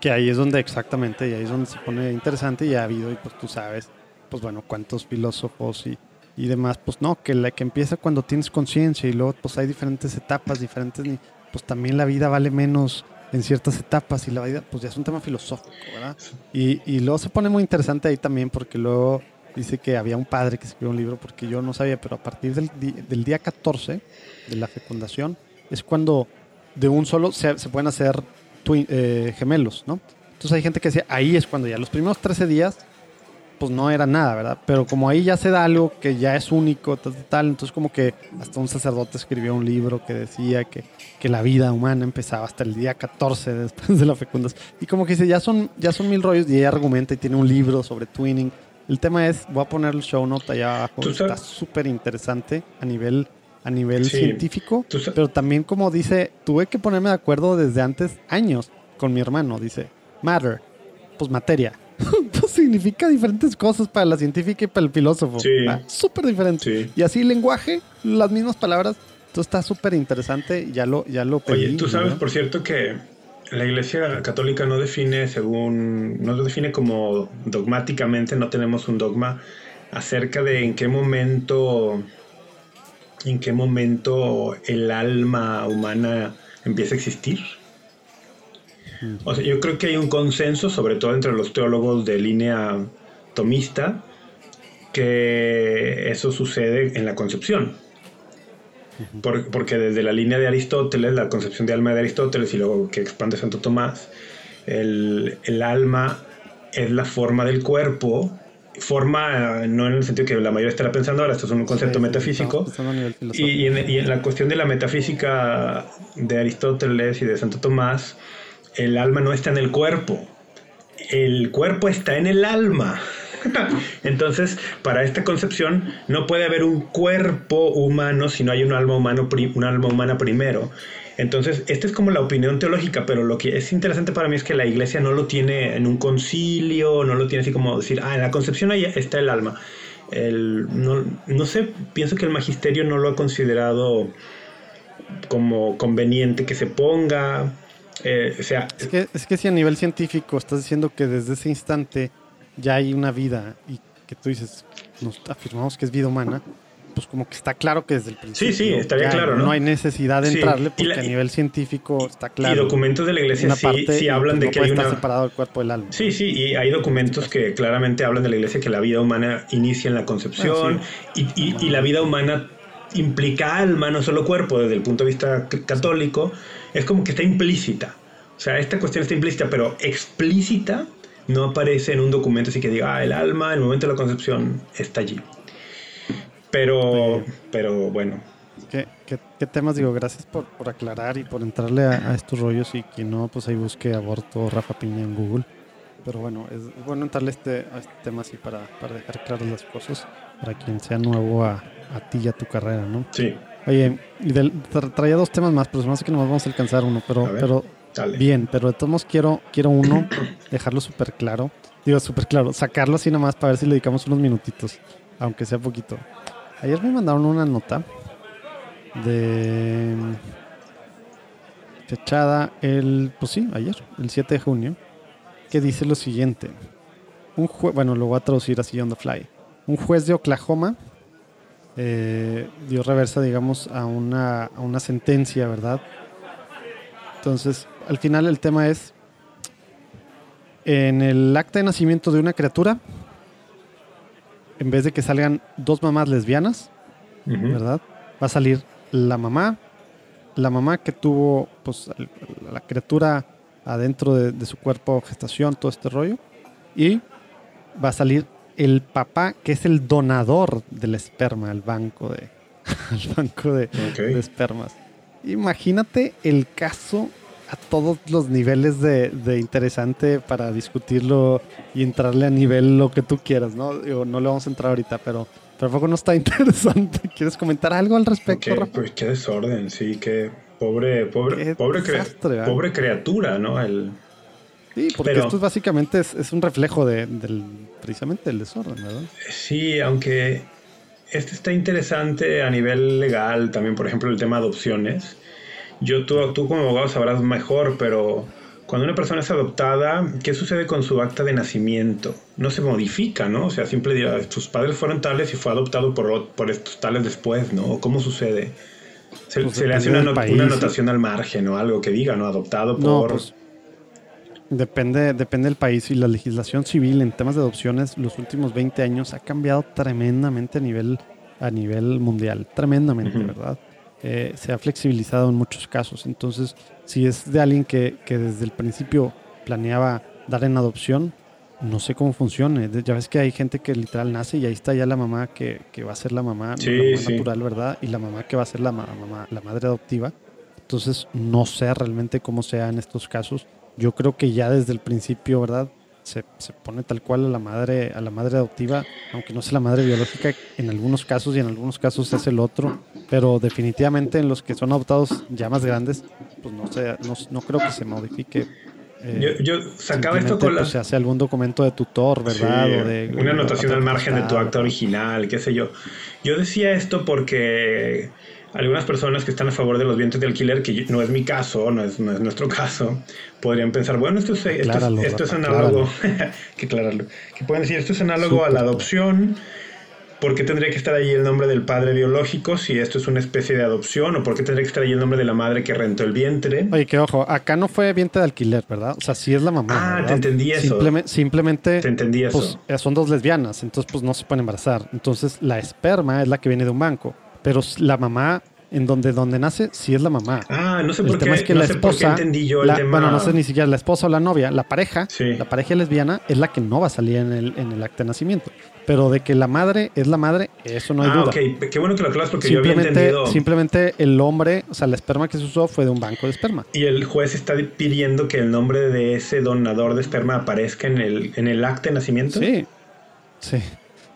Que ahí es donde exactamente, y ahí es donde se pone interesante y ha habido, y pues tú sabes, pues bueno, cuántos filósofos y, y demás, pues no, que la que empieza cuando tienes conciencia y luego pues hay diferentes etapas, diferentes, pues también la vida vale menos en ciertas etapas y la vida pues ya es un tema filosófico, ¿verdad? Y, y luego se pone muy interesante ahí también porque luego dice que había un padre que escribió un libro porque yo no sabía, pero a partir del, del día 14 de la fecundación es cuando de un solo se, pueden hacer eh, gemelos, ¿no? Entonces hay gente que decía, ahí es cuando ya los primeros 13 días, pues no era nada, ¿verdad? Pero como ahí ya se da algo que ya es único, tal, tal, entonces como que hasta un sacerdote escribió un libro que decía que, que la vida humana empezaba hasta el día 14 después de la fecundación. Y como que dice, ya son, ya son mil rollos y ella argumenta y tiene un libro sobre twinning. El tema es, voy a poner el show note allá abajo, está súper interesante a nivel, a nivel Sí. científico, pero también como dice, tuve que ponerme de acuerdo desde antes, años, con mi hermano, dice, matter, pues materia. pues significa diferentes cosas para la científica y para el filósofo. Sí. Súper diferente. Sí. Y así lenguaje, las mismas palabras. Entonces está súper interesante. Ya lo, ya lo pedí. Oye, tú sabes, ¿no? por cierto, que la Iglesia Católica no define según, no lo define como dogmáticamente, no tenemos un dogma acerca de en qué momento, en qué momento el alma humana empieza a existir. O sea, yo creo que hay un consenso, sobre todo entre los teólogos de línea tomista, que eso sucede en la concepción. Por- porque desde la línea de Aristóteles, la concepción de alma de Aristóteles y luego que expande Santo Tomás, el, el alma es la forma del cuerpo, forma no en el sentido que la mayoría estará pensando ahora, esto es un concepto Sí, metafísico, en, y en la cuestión de la metafísica de Aristóteles y de Santo Tomás, el alma no está en el cuerpo, el cuerpo está en el alma. Entonces, para esta concepción no puede haber un cuerpo humano si no hay un alma, humana primero. Entonces, esta es como la opinión teológica, pero lo que es interesante para mí es que la iglesia no lo tiene en un concilio, no lo tiene así como decir, ah, en la concepción ahí está el alma. no, no sé, pienso que el magisterio no lo ha considerado como conveniente que se ponga. Eh, o sea, es que, es que si a nivel científico estás diciendo que desde ese instante ya hay una vida y que tú dices, nos afirmamos que es vida humana, pues como que está claro que desde el principio. Sí, sí, estaría claro, ¿no? No hay necesidad de entrarle porque a nivel científico está claro. Y documentos de la iglesia sí, sí, hablan de que hay una... separado el cuerpo del alma. Sí, sí, y hay documentos que claramente hablan de la iglesia que la vida humana inicia en la concepción ah, y, y, la vida humana implica alma, no solo cuerpo, desde el punto de vista católico, es como que está implícita. O sea, esta cuestión está implícita, pero explícita no aparece en un documento así que diga, ah, el alma, en el momento de la concepción, está allí. Pero, pero bueno. ¿Qué, qué, temas? Digo, gracias por, por, aclarar y por entrarle a, estos rollos y quien no, pues ahí busque aborto Rafa Piña en Google. Pero bueno, es bueno entrarle este, a este tema así para, para dejar claras las cosas, para quien sea nuevo a, a ti y a tu carrera, ¿no? Sí. Oye, y traía dos temas más, pero se que no vamos a alcanzar uno, pero, pero bien, pero de todos modos quiero, quiero uno, dejarlo súper claro. Digo, súper claro, sacarlo así nomás para ver si le dedicamos unos minutitos, aunque sea poquito. Ayer me mandaron una nota de fechada el, pues sí, ayer, el 7 de junio, que dice lo siguiente. Un bueno, lo voy a traducir así on the fly. Un juez de Oklahoma eh, dio reversa, digamos, a una, a una sentencia, ¿verdad? Entonces, al final el tema es, en el acta de nacimiento de una criatura, en vez de que salgan dos mamás lesbianas, ¿verdad? Va a salir la mamá, la mamá que tuvo pues, la criatura adentro de, su cuerpo, gestación, todo este rollo, y va a salir el papá que es el donador del esperma al banco de, banco de espermas. Imagínate el caso a todos los niveles de, interesante para discutirlo y entrarle a nivel lo que tú quieras, ¿no? no le vamos a entrar ahorita, pero tampoco no está interesante. ¿Quieres comentar algo al respecto, Rafa? Pues qué desorden, sí, qué pobre, pobre, pobre, pobre criatura, ¿no? El... Sí, porque esto básicamente es, un reflejo de, del, precisamente del desorden, ¿verdad? Sí, aunque este está interesante a nivel legal, también por ejemplo el tema de adopciones yo, tú, tú como abogado sabrás mejor, pero cuando una persona es adoptada, ¿qué sucede con su acta de nacimiento? No se modifica, ¿no? O sea, siempre dirá, sus padres fueron tales y fue adoptado por, por estos tales después, ¿no? ¿Cómo sucede? Se, pues le hace una, una, anotación al margen o algo que diga, ¿no? Adoptado por... Pues, depende, depende del país y la legislación civil en temas de adopciones los últimos 20 años ha cambiado tremendamente a nivel, a nivel mundial, tremendamente, ¿verdad? Eh, se ha flexibilizado en muchos casos. Entonces, si es de alguien que, desde el principio planeaba dar en adopción, no sé cómo funcione. Ya ves que hay gente que literal nace y ahí está ya la mamá que, va a ser la mamá, natural, ¿verdad? Y la mamá que va a ser la, mamá, la madre adoptiva. Entonces, no sé realmente cómo sea en estos casos. Yo creo que ya desde el principio, ¿verdad? Se, pone tal cual a la madre a la madre adoptiva, aunque no sea la madre biológica en algunos casos y en algunos casos es el otro, pero definitivamente en los que son adoptados ya más grandes, pues no sé, no, creo que se modifique. Eh, yo, sacaba esto con pues, se hace algún documento de tutor, ¿verdad? de, una anotación al margen de tu acta original, qué sé yo. Yo decía esto porque algunas personas que están a favor de los vientos de alquiler, que no es mi caso, no es, no es nuestro caso, podrían pensar, bueno, esto es, esto, es análogo, que aclararlo, que pueden decir, esto es análogo a la adopción, ¿por qué tendría que estar ahí el nombre del padre biológico si esto es una especie de adopción? ¿O por qué tendría que estar ahí el nombre de la madre que rentó el vientre? Oye, que ojo, acá no fue vientre de alquiler, ¿verdad? O sea, sí es la mamá. Ah, te entendí eso. simplemente, te entendí eso. Pues, son dos lesbianas, entonces pues no se pueden embarazar. Entonces la esperma es la que viene de un banco, pero la mamá en donde, donde nace, sí es la mamá. Ah, no sé El por qué, tema es que no la sé por qué entendí yo el la- tema. bueno, no sé ni siquiera la esposa o la novia, la pareja, Sí. la pareja lesbiana es la que no va a salir en el, en el acta de nacimiento. Pero de que la madre es la madre, eso no hay ah, duda. ok, qué bueno que lo aclaras porque yo había Simplemente, entendido. simplemente el hombre, o sea, la esperma que se usó fue de un banco de esperma. Y el juez está pidiendo que el nombre de ese donador de esperma aparezca en el, en el acta de nacimiento. Sí, sí.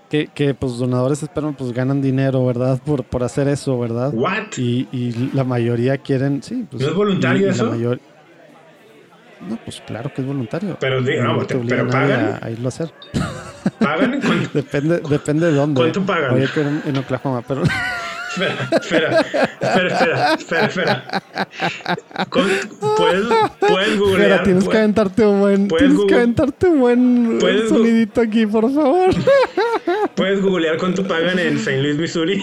Que, que pues donadores de esperma pues ganan dinero, ¿verdad? Por, por hacer eso, ¿verdad? ¿What? Y, y la mayoría quieren, sí. Pues, ¿No es voluntario y- y la eso? mayor- No, pues claro que es voluntario. Pero no, te te- obliga pero pagan. A, a irlo a hacer. ¿Pagan? Depende, depende de dónde. ¿Cuánto pagan? Oye, que en, en Oklahoma, pero Espera, espera, espera, espera, espera, espera. Con- ¿Puedes, puedes googlear? Espera, tienes que ¿Puedes- aventarte un buen, tienes que aventarte un buen puedes sonidito aquí, por favor. ¿Puedes googlear cuánto pagan en St. Louis, Missouri?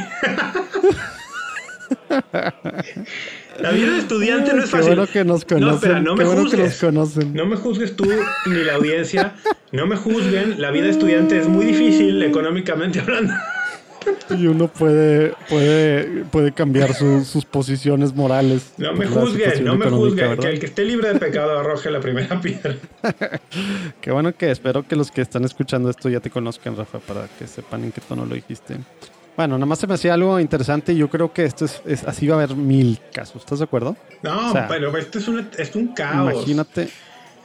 La vida de estudiante no es Qué fácil. bueno que nos conocen. No, espera, no qué me bueno que nos juzgues. conocen. No me juzgues tú ni la audiencia. No me juzguen. La vida de estudiante es muy difícil económicamente hablando. Y uno puede, puede, puede cambiar su- sus posiciones morales. No me juzguen, no me juzguen. Que el que esté libre de pecado arroje la primera piedra. Qué bueno que espero que los que están escuchando esto ya te conozcan, Rafa, para que sepan en qué tono lo dijiste. Bueno, nada más se me hacía algo interesante y yo creo que esto es, es- así va a haber mil casos. ¿Estás de acuerdo? No, O sea, pero esto es, una, es un caos. Imagínate,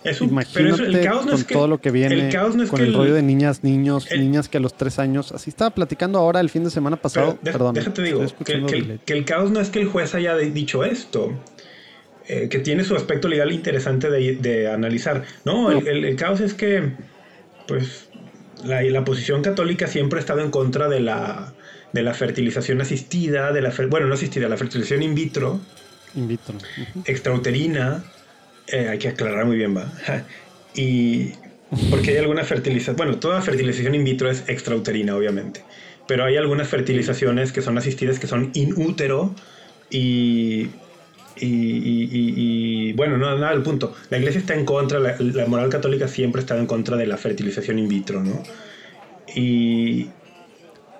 es un, imagínate pero el caos no con es que, todo lo que viene, el caos no es con que el, rollo de niñas, niños, el- niñas que a los tres años, así estaba platicando ahora el fin de semana pasado, deja- perdón, déjate digo, que, que el, que el caos no es que el juez haya de- dicho esto, eh, que tiene su aspecto legal interesante de, de analizar. No, el, el- el caos es que, pues, la, la posición católica siempre ha estado en contra de la, de la fertilización asistida, de la fer- bueno, no asistida, la fertilización in vitro, In vitro. Ujú. extrauterina, eh, hay que aclarar muy bien, va. Y porque hay alguna fertilización, bueno, toda fertilización in vitro es extrauterina, obviamente, pero hay algunas fertilizaciones que son asistidas que son in útero y, y, y- y- y, bueno, no, nada del punto. La iglesia está en contra, la, la moral católica siempre ha estado en contra de la fertilización in vitro, ¿no? Y,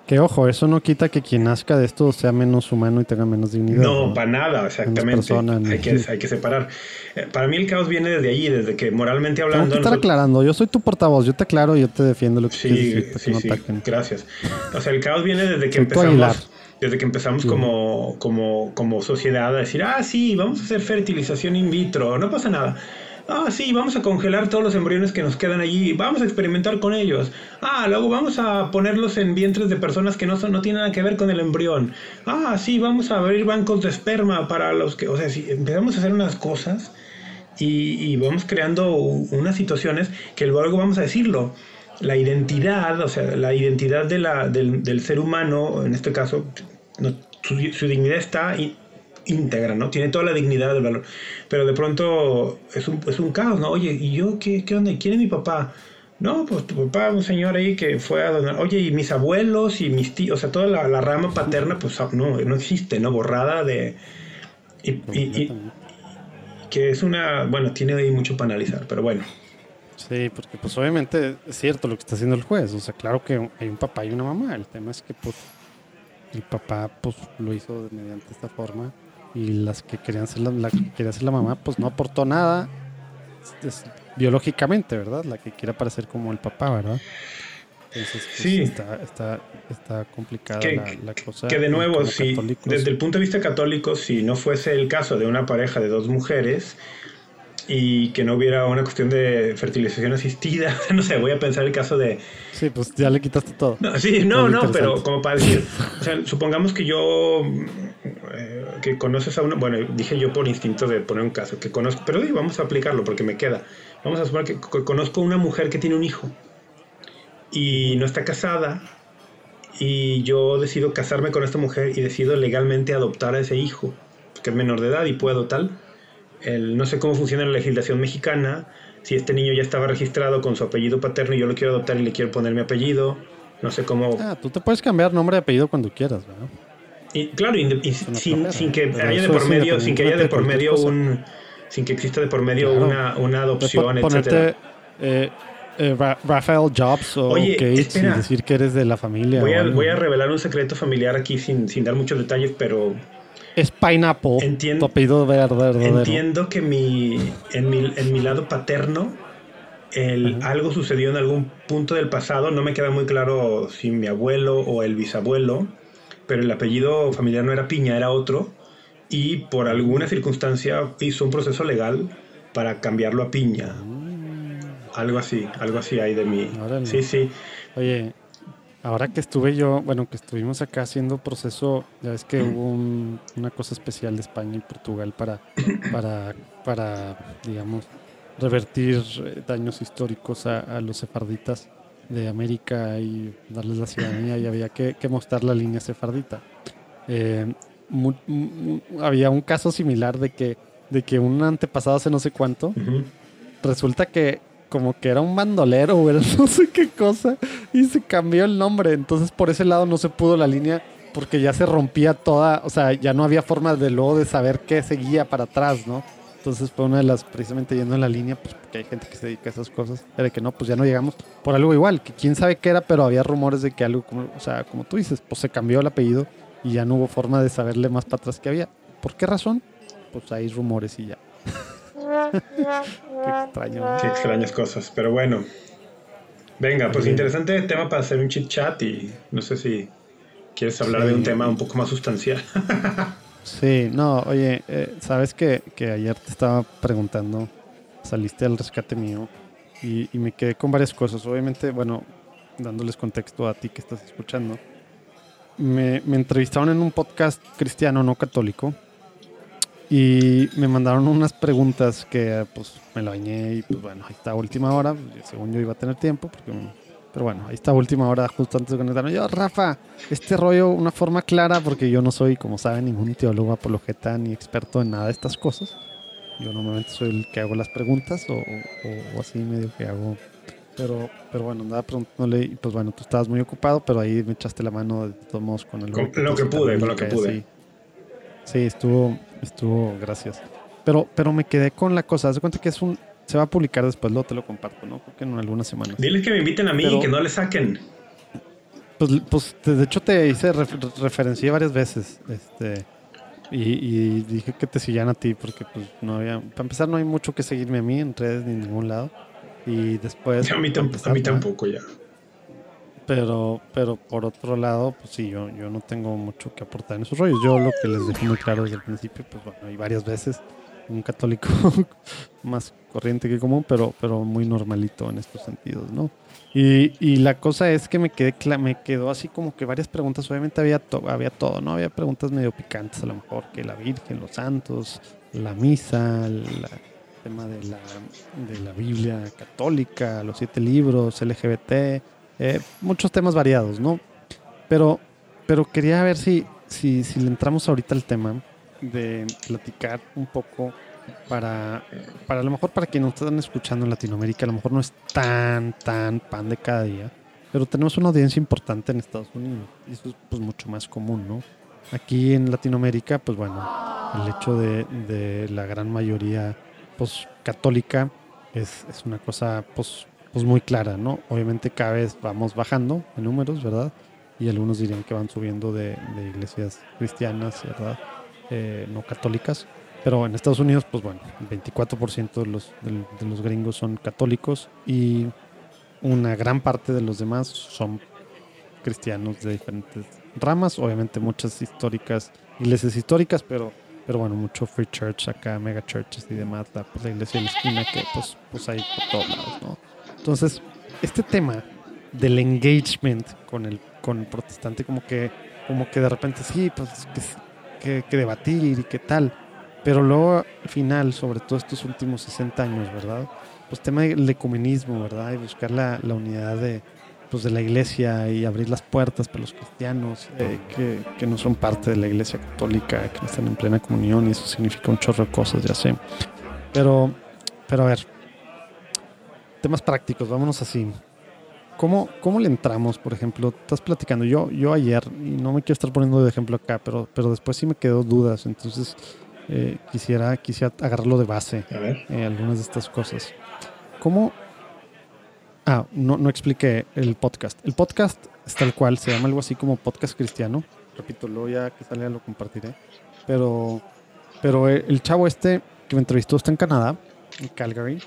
Que ojo, eso no quita que quien nazca de esto sea menos humano y tenga menos dignidad. No, para nada, exactamente. persona, hay, que, hay que separar. Eh, Para mí el caos viene desde allí, desde que moralmente Tengo hablando... que estar nosotros- aclarando. Yo soy tu portavoz, yo te aclaro y yo te defiendo lo que quieres Sí, decir sí, no sí, gracias. O sea, el caos viene desde que Soy empezamos, desde que empezamos como, como, como sociedad a decir, ah, sí, vamos a hacer fertilización in vitro, no pasa nada. Ah, sí, vamos a congelar todos los embriones que nos quedan allí, vamos a experimentar con ellos. Ah, luego vamos a ponerlos en vientres de personas que no, son, no tienen nada que ver con el embrión. Ah, sí, vamos a abrir bancos de esperma para los que, o sea, si empezamos a hacer unas cosas y, y vamos creando unas situaciones que luego vamos a decirlo. La identidad, o sea, la identidad de la, del, del ser humano, en este caso, su, su dignidad está íntegra, ¿no? Tiene toda la dignidad del valor. Pero de pronto es un, es un caos, ¿no? Oye, ¿y yo qué, qué onda? ¿Quién es mi papá? No, pues tu papá, un señor ahí que fue a donar. Oye, y mis abuelos y mis tíos, o sea, toda la, la rama paterna, pues no, no existe, ¿no? Borrada de. Y, y- y- que es una. Bueno, tiene ahí mucho para analizar, pero bueno. Sí, porque pues obviamente es cierto lo que está haciendo el juez. O sea, claro que hay un papá y una mamá. El tema es que pues el papá pues lo hizo mediante esta forma y las que querían ser la, la que quería ser la mamá pues no aportó nada es- biológicamente, ¿verdad? La que quiere parecer como el papá, ¿verdad? Entonces pues, Sí. está, está, está complicada Que- la, la cosa. Que de nuevo, si, desde el punto de vista católico, si no fuese el caso de una pareja de dos mujeres y que no hubiera una cuestión de fertilización asistida, no sé, voy a pensar el caso de... Sí, pues ya le quitaste todo. No, sí, no, no, pero como para decir, o sea, supongamos que yo, eh, que conoces a una, bueno, dije yo por instinto de poner un caso, que conozco, pero sí, vamos a aplicarlo porque me queda. Vamos a suponer que co- conozco una mujer que tiene un hijo y no está casada y yo decido casarme con esta mujer y decido legalmente adoptar a ese hijo, que es menor de edad y puedo tal. El, no sé cómo funciona la legislación mexicana, si este niño ya estaba registrado con su apellido paterno y yo lo quiero adoptar y le quiero poner mi apellido, no sé cómo... Ah, tú te puedes cambiar nombre y apellido cuando quieras, ¿verdad? Y claro, y una sin, sin que haya de por medio, sin que haya de por medio un, sin que exista de por medio Claro. una, una adopción, etcétera. eh, eh, Ra- Rafael Jobs o Oye, Gates espera. y decir que eres de la familia. Voy a, voy a revelar un secreto familiar aquí sin, sin dar muchos detalles, pero Es Pineapple. Entiendo, tu apellido verdadero. Entiendo que mi, en, mi, en mi lado paterno, el, algo sucedió en algún punto del pasado. No me queda muy claro si mi abuelo o el bisabuelo, pero el apellido familiar no era Piña, era otro. Y por alguna circunstancia hizo un proceso legal para cambiarlo a Piña. Algo así, algo así hay de mí. Sí, sí. Oye, ahora que estuve yo, bueno, que estuvimos acá haciendo proceso, ya ves que hubo una cosa especial de España y Portugal para, para, para digamos, revertir eh, daños históricos a, los sefarditas de América y darles la ciudadanía y había que, mostrar la línea sefardita. Eh, había un caso similar de que, de que un antepasado hace no sé cuánto, resulta que como que era un bandolero o era no sé qué cosa y se cambió el nombre. Entonces por ese lado no se pudo la línea porque ya se rompía toda, o sea, ya no había forma de luego de saber qué seguía para atrás, ¿no? Entonces fue una de las, precisamente yendo en la línea, pues porque hay gente que se dedica a esas cosas, era que no, pues ya no llegamos por algo igual, que quién sabe qué era, pero había rumores de que algo, como, o sea, como tú dices, pues se cambió el apellido y ya no hubo forma de saberle más para atrás que había. ¿Por qué razón? Pues hay rumores y ya. Qué extraño. Qué extrañas cosas, pero bueno. Venga, pues interesante tema para hacer un chit chat y no sé si quieres hablar de un tema un poco más sustancial. sí, no, oye, eh, sabes que, ayer te estaba preguntando, saliste al rescate mío y, me quedé con varias cosas. Obviamente, bueno, dándoles contexto a ti que estás escuchando, me, me entrevistaron en un podcast cristiano no católico y me mandaron unas preguntas que pues me lo bañé y pues bueno, ahí está última hora, según yo iba a tener tiempo, porque, pero bueno, ahí está última hora justo antes de conectarme. Yo, Rafa, este rollo, una forma clara, porque yo no soy, como saben, ningún teólogo apologeta ni experto en nada de estas cosas. Yo normalmente soy el que hago las preguntas o, o, así medio que hago. Pero, pero bueno, andaba preguntándole y pues bueno, tú estabas muy ocupado, pero ahí me echaste la mano de todos modos con el... Con lo que pude, con lo que pude. Sí, estuvo, estuvo, gracias. Pero, pero me quedé con la cosa. Haz de cuenta que es un, se va a publicar después, luego te lo comparto, ¿no? Porque en algunas semanas. Diles que me inviten a mí y que no le saquen. Pues, pues de hecho te hice referencié varias veces, este, y, dije que te sigan a ti porque pues no había, para empezar no hay mucho que seguirme a mí en redes ni en ningún lado, y después. a mí, a mí tampoco ya. Pero, pero por otro lado, pues sí, yo, yo no tengo mucho que aportar en esos rollos. Yo lo que les dejé muy claro desde el principio, pues bueno, hay varias veces un católico más corriente que común, pero, pero muy normalito en estos sentidos, ¿no? Y, y la cosa es que me quedé me quedó así como que varias preguntas, obviamente había, había todo, ¿no? Había preguntas medio picantes a lo mejor, que la Virgen, los santos, la misa, el tema de la, de la Biblia católica, los siete libros, LGBT, eh, muchos temas variados, ¿no? Pero, pero quería ver si, si, si le entramos ahorita al tema de platicar un poco para, para a lo mejor para quienes nos están escuchando en Latinoamérica, a lo mejor no es tan, tan pan de cada día, pero tenemos una audiencia importante en Estados Unidos y eso es pues mucho más común, ¿no? Aquí en Latinoamérica, pues bueno, el hecho de, de la gran mayoría pues católica es, es una cosa pues pues muy clara, ¿no? Obviamente cada vez vamos bajando en números, ¿verdad? Y algunos dirían que van subiendo de, iglesias cristianas, ¿verdad? Eh, no católicas. Pero en Estados Unidos, pues bueno, el 24% de los, de, los gringos son católicos y una gran parte de los demás son cristianos de diferentes ramas, obviamente muchas históricas, iglesias históricas, pero, pero bueno, mucho free church acá, mega churches y demás, la, pues, la iglesia de la esquina que pues, pues hay por todos lados, ¿no? Entonces, este tema del engagement con el, con el protestante, como que, como que de repente sí, pues que, que, debatir y qué tal. Pero luego al final, sobre todo estos últimos 60 años, ¿verdad? Pues tema del ecumenismo, ¿verdad? Y buscar la, la unidad de, pues, de la iglesia y abrir las puertas para los cristianos eh, que, que, no son parte de la iglesia católica, que no están en plena comunión y eso significa un chorro de cosas, ya sé. Pero, pero a ver, temas prácticos, vámonos así. ¿Cómo, ¿Cómo le entramos, por ejemplo? Estás platicando, yo, yo ayer, y no me quiero estar poniendo de ejemplo acá, pero, pero después sí me quedó dudas, entonces eh, quisiera, quisiera agarrarlo de base, eh, algunas de estas cosas. ¿Cómo? Ah, no, no expliqué el podcast. El podcast es tal cual, se llama algo así como podcast cristiano. Repito, luego ya que salga lo compartiré. pero, pero el chavo este que me entrevistó está en Canadá, en Calgary,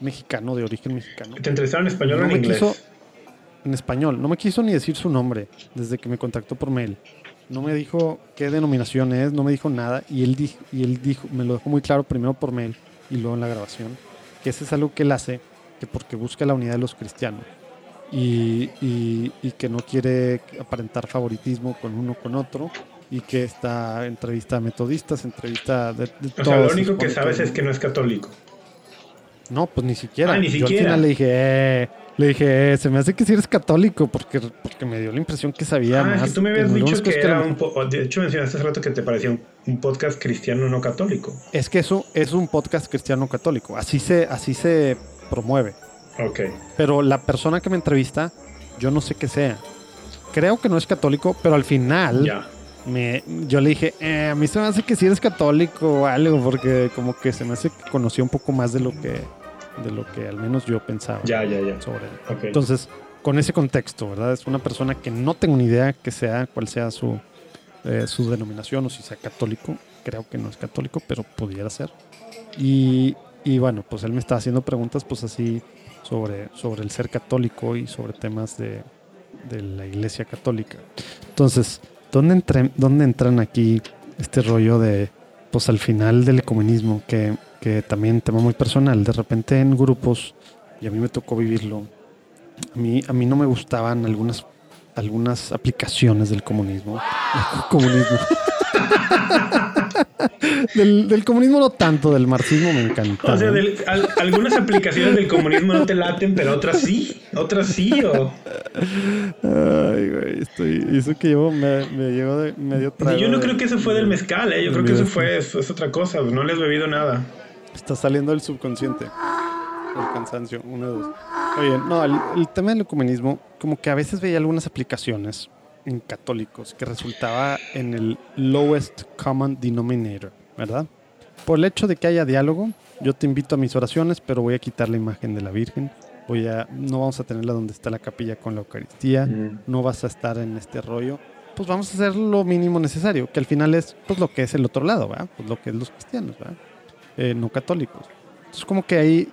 mexicano, de origen mexicano. ¿Te entrevistaron en español o en inglés? en español, no me quiso ni decir su nombre desde que me contactó por mail. No me dijo qué denominación es, no me dijo nada y él dijo, y él dijo, me lo dejó muy claro primero por mail y luego en la grabación, que ese es algo que él hace, que porque busca la unidad de los cristianos y, y, que no quiere aparentar favoritismo con uno con otro y que está entrevista a metodistas, entrevista de, de O sea, lo único que sabes es que no es católico. No, pues ni siquiera. Ah, ni Yo siquiera. al final le dije, eh, le dije, eh, se me hace que si eres católico, porque, porque me dio la impresión que sabía Ah, más. si tú me habías dicho que era un... po- De hecho, mencionaste hace rato que te parecía un, un podcast cristiano no católico. Es que eso es un podcast cristiano católico. Así se, así se promueve. Ok. Pero la persona que me entrevista, yo no sé qué sea. Creo que no es católico, pero al final Ya. Me, yo le dije, eh, a mí se me hace que si eres católico o algo, porque como que se me hace que conocía un poco más de lo que, de lo que al menos yo pensaba Ya, ya, ya. sobre él. Entonces, con ese contexto, ¿verdad? Es una persona que no tengo ni idea que sea, cuál sea su, eh, su denominación o si sea católico. Creo que no es católico, pero pudiera ser. Y, y bueno, pues él me está haciendo preguntas, pues así, sobre, sobre el ser católico y sobre temas de, de la iglesia católica. Entonces, ¿dónde, ¿dónde entran aquí este rollo de, pues al final del ecumenismo, que, que también tema muy personal, de repente en grupos, y a mí me tocó vivirlo, a mí, a mí no me gustaban algunas, algunas aplicaciones del comunismo. comunismo. del, del comunismo no tanto, del marxismo me encanta. O sea, del- al- algunas aplicaciones del comunismo no te laten, pero otras sí. Otras sí. O... Ay, güey, estoy, eso que llevo me, me llevo de medio trago. Yo no creo que eso fue del mezcal, ¿eh? Yo creo que eso fue es, es otra cosa. No le has bebido nada. Está saliendo del subconsciente. El cansancio, uno dos. Oye, no, el, el tema del ecumenismo, como que a veces veía algunas aplicaciones en católicos que resultaba en el lowest common denominator, ¿verdad? Por el hecho de que haya diálogo, yo te invito a mis oraciones, pero voy a quitar la imagen de la Virgen. Voy a, no vamos a tenerla donde está la capilla con la Eucaristía. No vas a estar en este rollo. Pues vamos a hacer lo mínimo necesario, que al final es pues lo que es el otro lado, ¿verdad? Pues lo que es los cristianos, ¿verdad? Eh, no católicos. Entonces como que ahí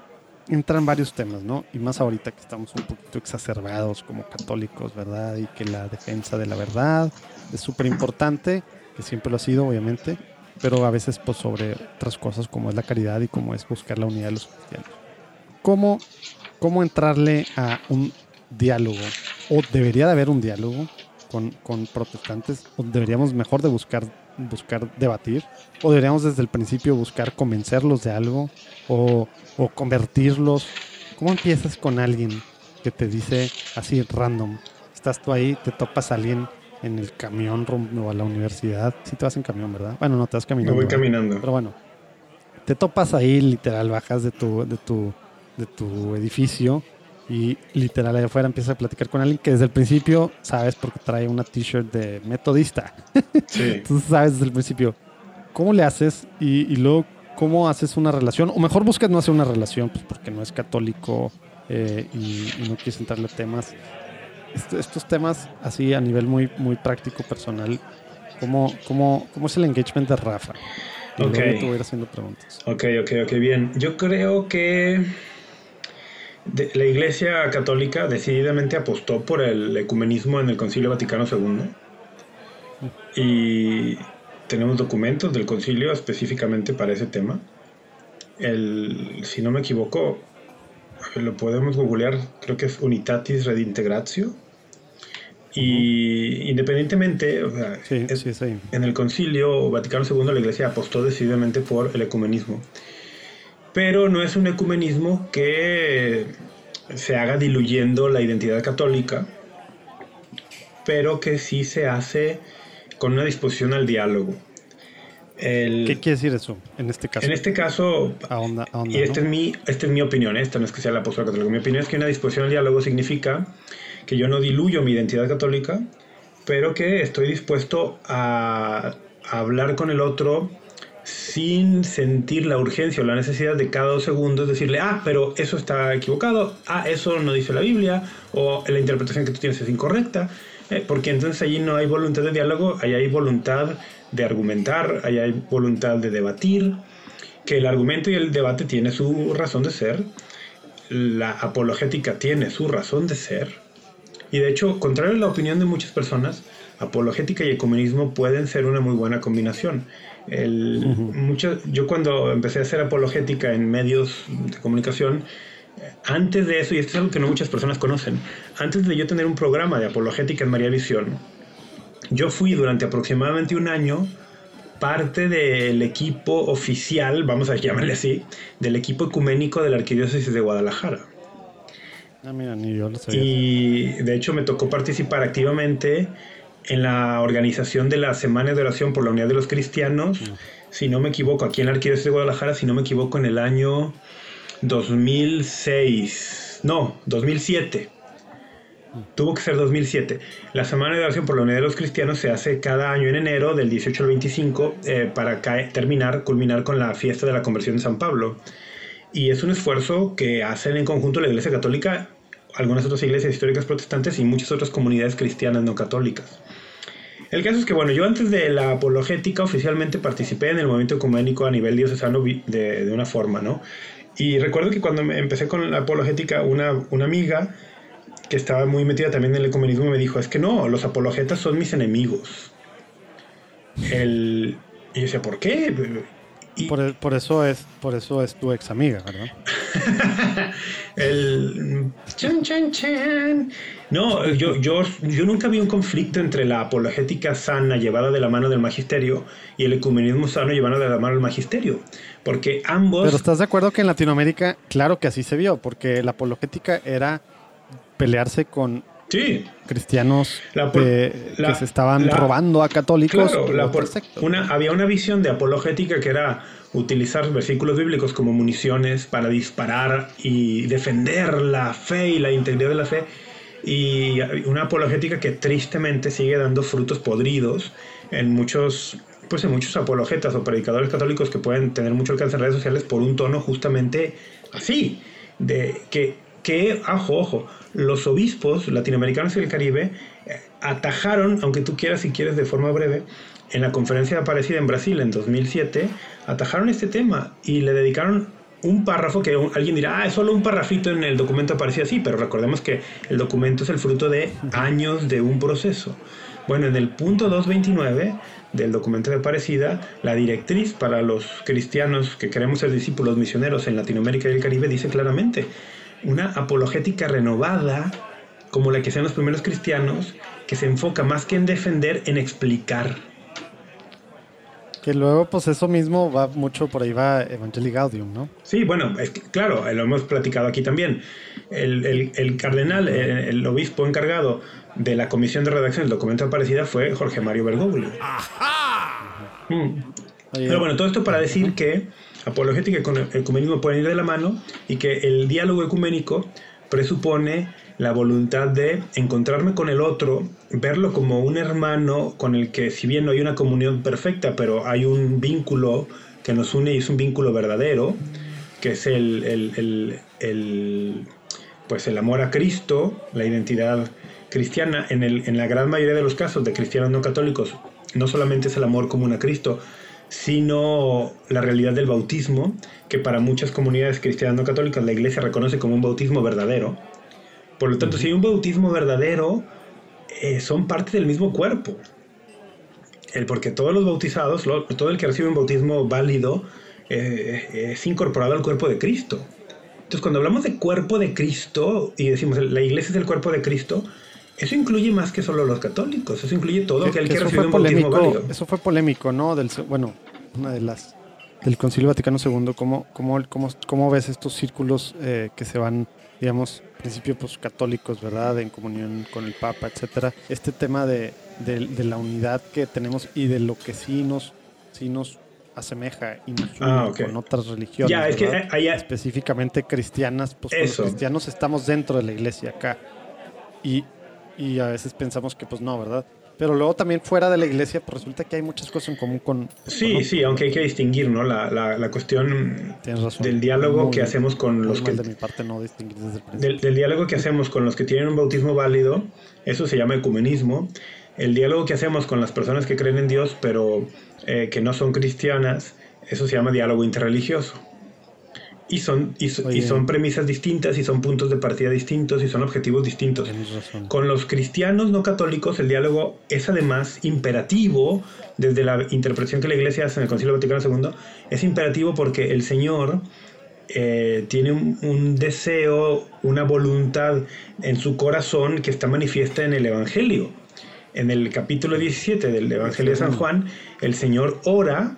entran varios temas, ¿no? Y más ahorita que estamos un poquito exacerbados como católicos, ¿verdad? Y que la defensa de la verdad es súper importante, que siempre lo ha sido, obviamente, pero a veces pues sobre otras cosas como es la caridad y como es buscar la unidad de los cristianos. ¿Cómo, cómo entrarle a un diálogo? ¿O debería de haber un diálogo con, con protestantes? ¿O deberíamos mejor de buscar, buscar debatir? ¿O deberíamos desde el principio buscar convencerlos de algo? ¿O, o convertirlos? ¿Cómo empiezas con alguien que te dice así random? Estás tú ahí, te topas a alguien en el camión rumbo a la universidad. Si te vas en camión, ¿verdad? Bueno, no te vas Me caminando. voy ¿verdad? caminando. Pero bueno, te topas ahí, literal, bajas de tu, de tu, de tu edificio y literal allá afuera empiezas a platicar con alguien que desde el principio sabes porque trae una t-shirt de metodista. Sí. Entonces sabes desde el principio cómo le haces y, y luego cómo haces una relación. O mejor buscas no hacer una relación, pues porque no es católico eh, y, y no quieres entrarle temas. Est- estos temas así a nivel muy, muy práctico, personal, ¿cómo, cómo, cómo es el engagement de Rafa? Y Ok. te voy a ir haciendo preguntas. Ok, ok, ok, bien. Yo creo que de- la Iglesia Católica decididamente apostó por el ecumenismo en el Concilio Vaticano II. Y tenemos documentos del concilio específicamente para ese tema. El, si no me equivoco, lo podemos googlear, creo que es Unitatis Redintegratio. Y independientemente, o sea, Sí, es- sí, es ahí. en el concilio Vaticano II la iglesia apostó decididamente por el ecumenismo. Pero no es un ecumenismo que se haga diluyendo la identidad católica, pero que sí se hace con una disposición al diálogo. El- ¿Qué quiere decir eso en este caso? en este caso, Ahonda- ahonda, y esta ¿no? es, mi, esta es mi opinión, ¿eh? esta no es que sea la postura católica. Mi opinión es que una disposición al diálogo significa que yo no diluyo mi identidad católica, pero que estoy dispuesto a, a hablar con el otro sin sentir la urgencia o la necesidad de cada dos segundos decirle, ah, pero eso está equivocado, ah, eso no dice la Biblia, o la interpretación que tú tienes es incorrecta, eh, porque entonces allí no hay voluntad de diálogo, ahí hay voluntad de argumentar, ahí hay voluntad de debatir, que el argumento y el debate tiene su razón de ser, la apologética tiene su razón de ser, y de hecho, contrario a la opinión de muchas personas, apologética y ecumenismo pueden ser una muy buena combinación. El, yo cuando empecé a hacer apologética en medios de comunicación, antes de eso, y esto es algo que no muchas personas conocen, antes de yo tener un programa de apologética en María Visión, yo fui durante aproximadamente un año parte del equipo oficial, vamos a llamarle así, del equipo ecuménico de la Arquidiócesis de Guadalajara. Ah, mira, ni yo lo sabía. Y de hecho me tocó participar activamente en la organización de la Semana de Oración por la Unidad de los Cristianos, si no me equivoco, aquí en la Arquidiócesis de Guadalajara, si no me equivoco, en el año 2006, no, 2007. Tuvo que ser 2007. La Semana de Oración por la Unidad de los Cristianos se hace cada año en enero, del 18 al 25, eh, para terminar, culminar con la fiesta de la conversión de San Pablo. Y es un esfuerzo que hacen en conjunto la Iglesia Católica, algunas otras iglesias históricas protestantes y muchas otras comunidades cristianas no católicas. El caso es que, bueno, yo antes de la apologética oficialmente participé en el movimiento ecuménico a nivel diocesano de, de una forma, ¿no? Y recuerdo que cuando empecé con la apologética, una, una amiga que estaba muy metida también en el ecumenismo me dijo, es que no, los apologetas son mis enemigos. El, y yo decía, ¿por qué? Por, por, eso es, por eso es tu ex amiga, ¿verdad? el chan chan chan. No, yo, yo, yo nunca vi un conflicto entre la apologética sana llevada de la mano del magisterio y el ecumenismo sano llevado de la mano del magisterio. Porque ambos. Pero estás de acuerdo que en Latinoamérica, claro que así se vio, porque la apologética era pelearse con Sí. Cristianos que se estaban robando a católicos. una, había una visión de apologética que era utilizar versículos bíblicos como municiones para disparar y defender la fe y la integridad de la fe. Y una apologética que tristemente sigue dando frutos podridos en muchos pues en muchos apologetas o predicadores católicos que pueden tener mucho alcance en redes sociales por un tono justamente así, de que, que ojo, ojo, los obispos latinoamericanos y del Caribe eh, atajaron, aunque tú quieras si quieres de forma breve, en la conferencia Aparecida en Brasil en 2007, atajaron este tema y le dedicaron un párrafo que alguien dirá, ah, es solo un parrafito en el documento Aparecida, sí, pero recordemos que el documento es el fruto de años de un proceso. Bueno, en el punto 229 del documento de Aparecida, la directriz para los cristianos que queremos ser discípulos misioneros en Latinoamérica y el Caribe dice claramente, una apologética renovada, como la que sean los primeros cristianos, que se enfoca más que en defender, en explicar. Que luego, pues eso mismo va mucho, por ahí va Evangelii Gaudium, ¿no? Sí, bueno, es claro, lo hemos platicado aquí también. El, cardenal, el, obispo encargado de la comisión de redacción del documento de Aparecida fue Jorge Mario Bergoglio. ¡Ajá! Mm. Pero bueno, todo esto para decir que apologética y ecumenismo pueden ir de la mano y que el diálogo ecuménico presupone la voluntad de encontrarme con el otro, verlo como un hermano con el que si bien no hay una comunión perfecta, pero hay un vínculo que nos une y es un vínculo verdadero, que es el, pues el amor a Cristo, la identidad cristiana, en, en la gran mayoría de los casos de cristianos no católicos, no solamente es el amor común a Cristo, sino la realidad del bautismo, que para muchas comunidades cristianas no católicas la iglesia reconoce como un bautismo verdadero. Por lo tanto, si hay un bautismo verdadero, eh, son parte del mismo cuerpo. El, porque todos los bautizados, todo el que recibe un bautismo válido, eh, es incorporado al cuerpo de Cristo. Entonces, cuando hablamos de cuerpo de Cristo y decimos la iglesia es el cuerpo de Cristo, eso incluye más que solo los católicos, eso incluye todo aquel que, que recibe un bautismo válido. Eso fue polémico, ¿no? Del, bueno, una de las del Concilio Vaticano II, ¿cómo, cómo, cómo, cómo ves estos círculos eh, que se van, digamos, principio pues, católicos, ¿verdad? En comunión con el Papa, etcétera. Este tema de, de, la unidad que tenemos y de lo que sí nos, sí nos asemeja y nos une ah, con otras religiones. Ya, es que específicamente cristianas, pues los cristianos estamos dentro de la iglesia acá. Y y a veces pensamos que pues no, ¿verdad? Pero luego también fuera de la iglesia, pues resulta que hay muchas cosas en común con... Sí, sí, aunque hay que distinguir, ¿no? La, la, la cuestión del diálogo que hacemos con los que... De mi parte no distinguir desde el principio. Del, del, diálogo que hacemos con los que tienen un bautismo válido, eso se llama ecumenismo. El diálogo que hacemos con las personas que creen en Dios, pero eh, que no son cristianas, eso se llama diálogo interreligioso. Y son, y, son premisas distintas, y son puntos de partida distintos, y son objetivos distintos. Con los cristianos no católicos el diálogo es además imperativo, desde la interpretación que la Iglesia hace en el Concilio Vaticano II, es imperativo porque el Señor eh, tiene un, un, deseo, una voluntad en su corazón que está manifiesta en el Evangelio. En el capítulo 17 del Evangelio de San Juan, el Señor ora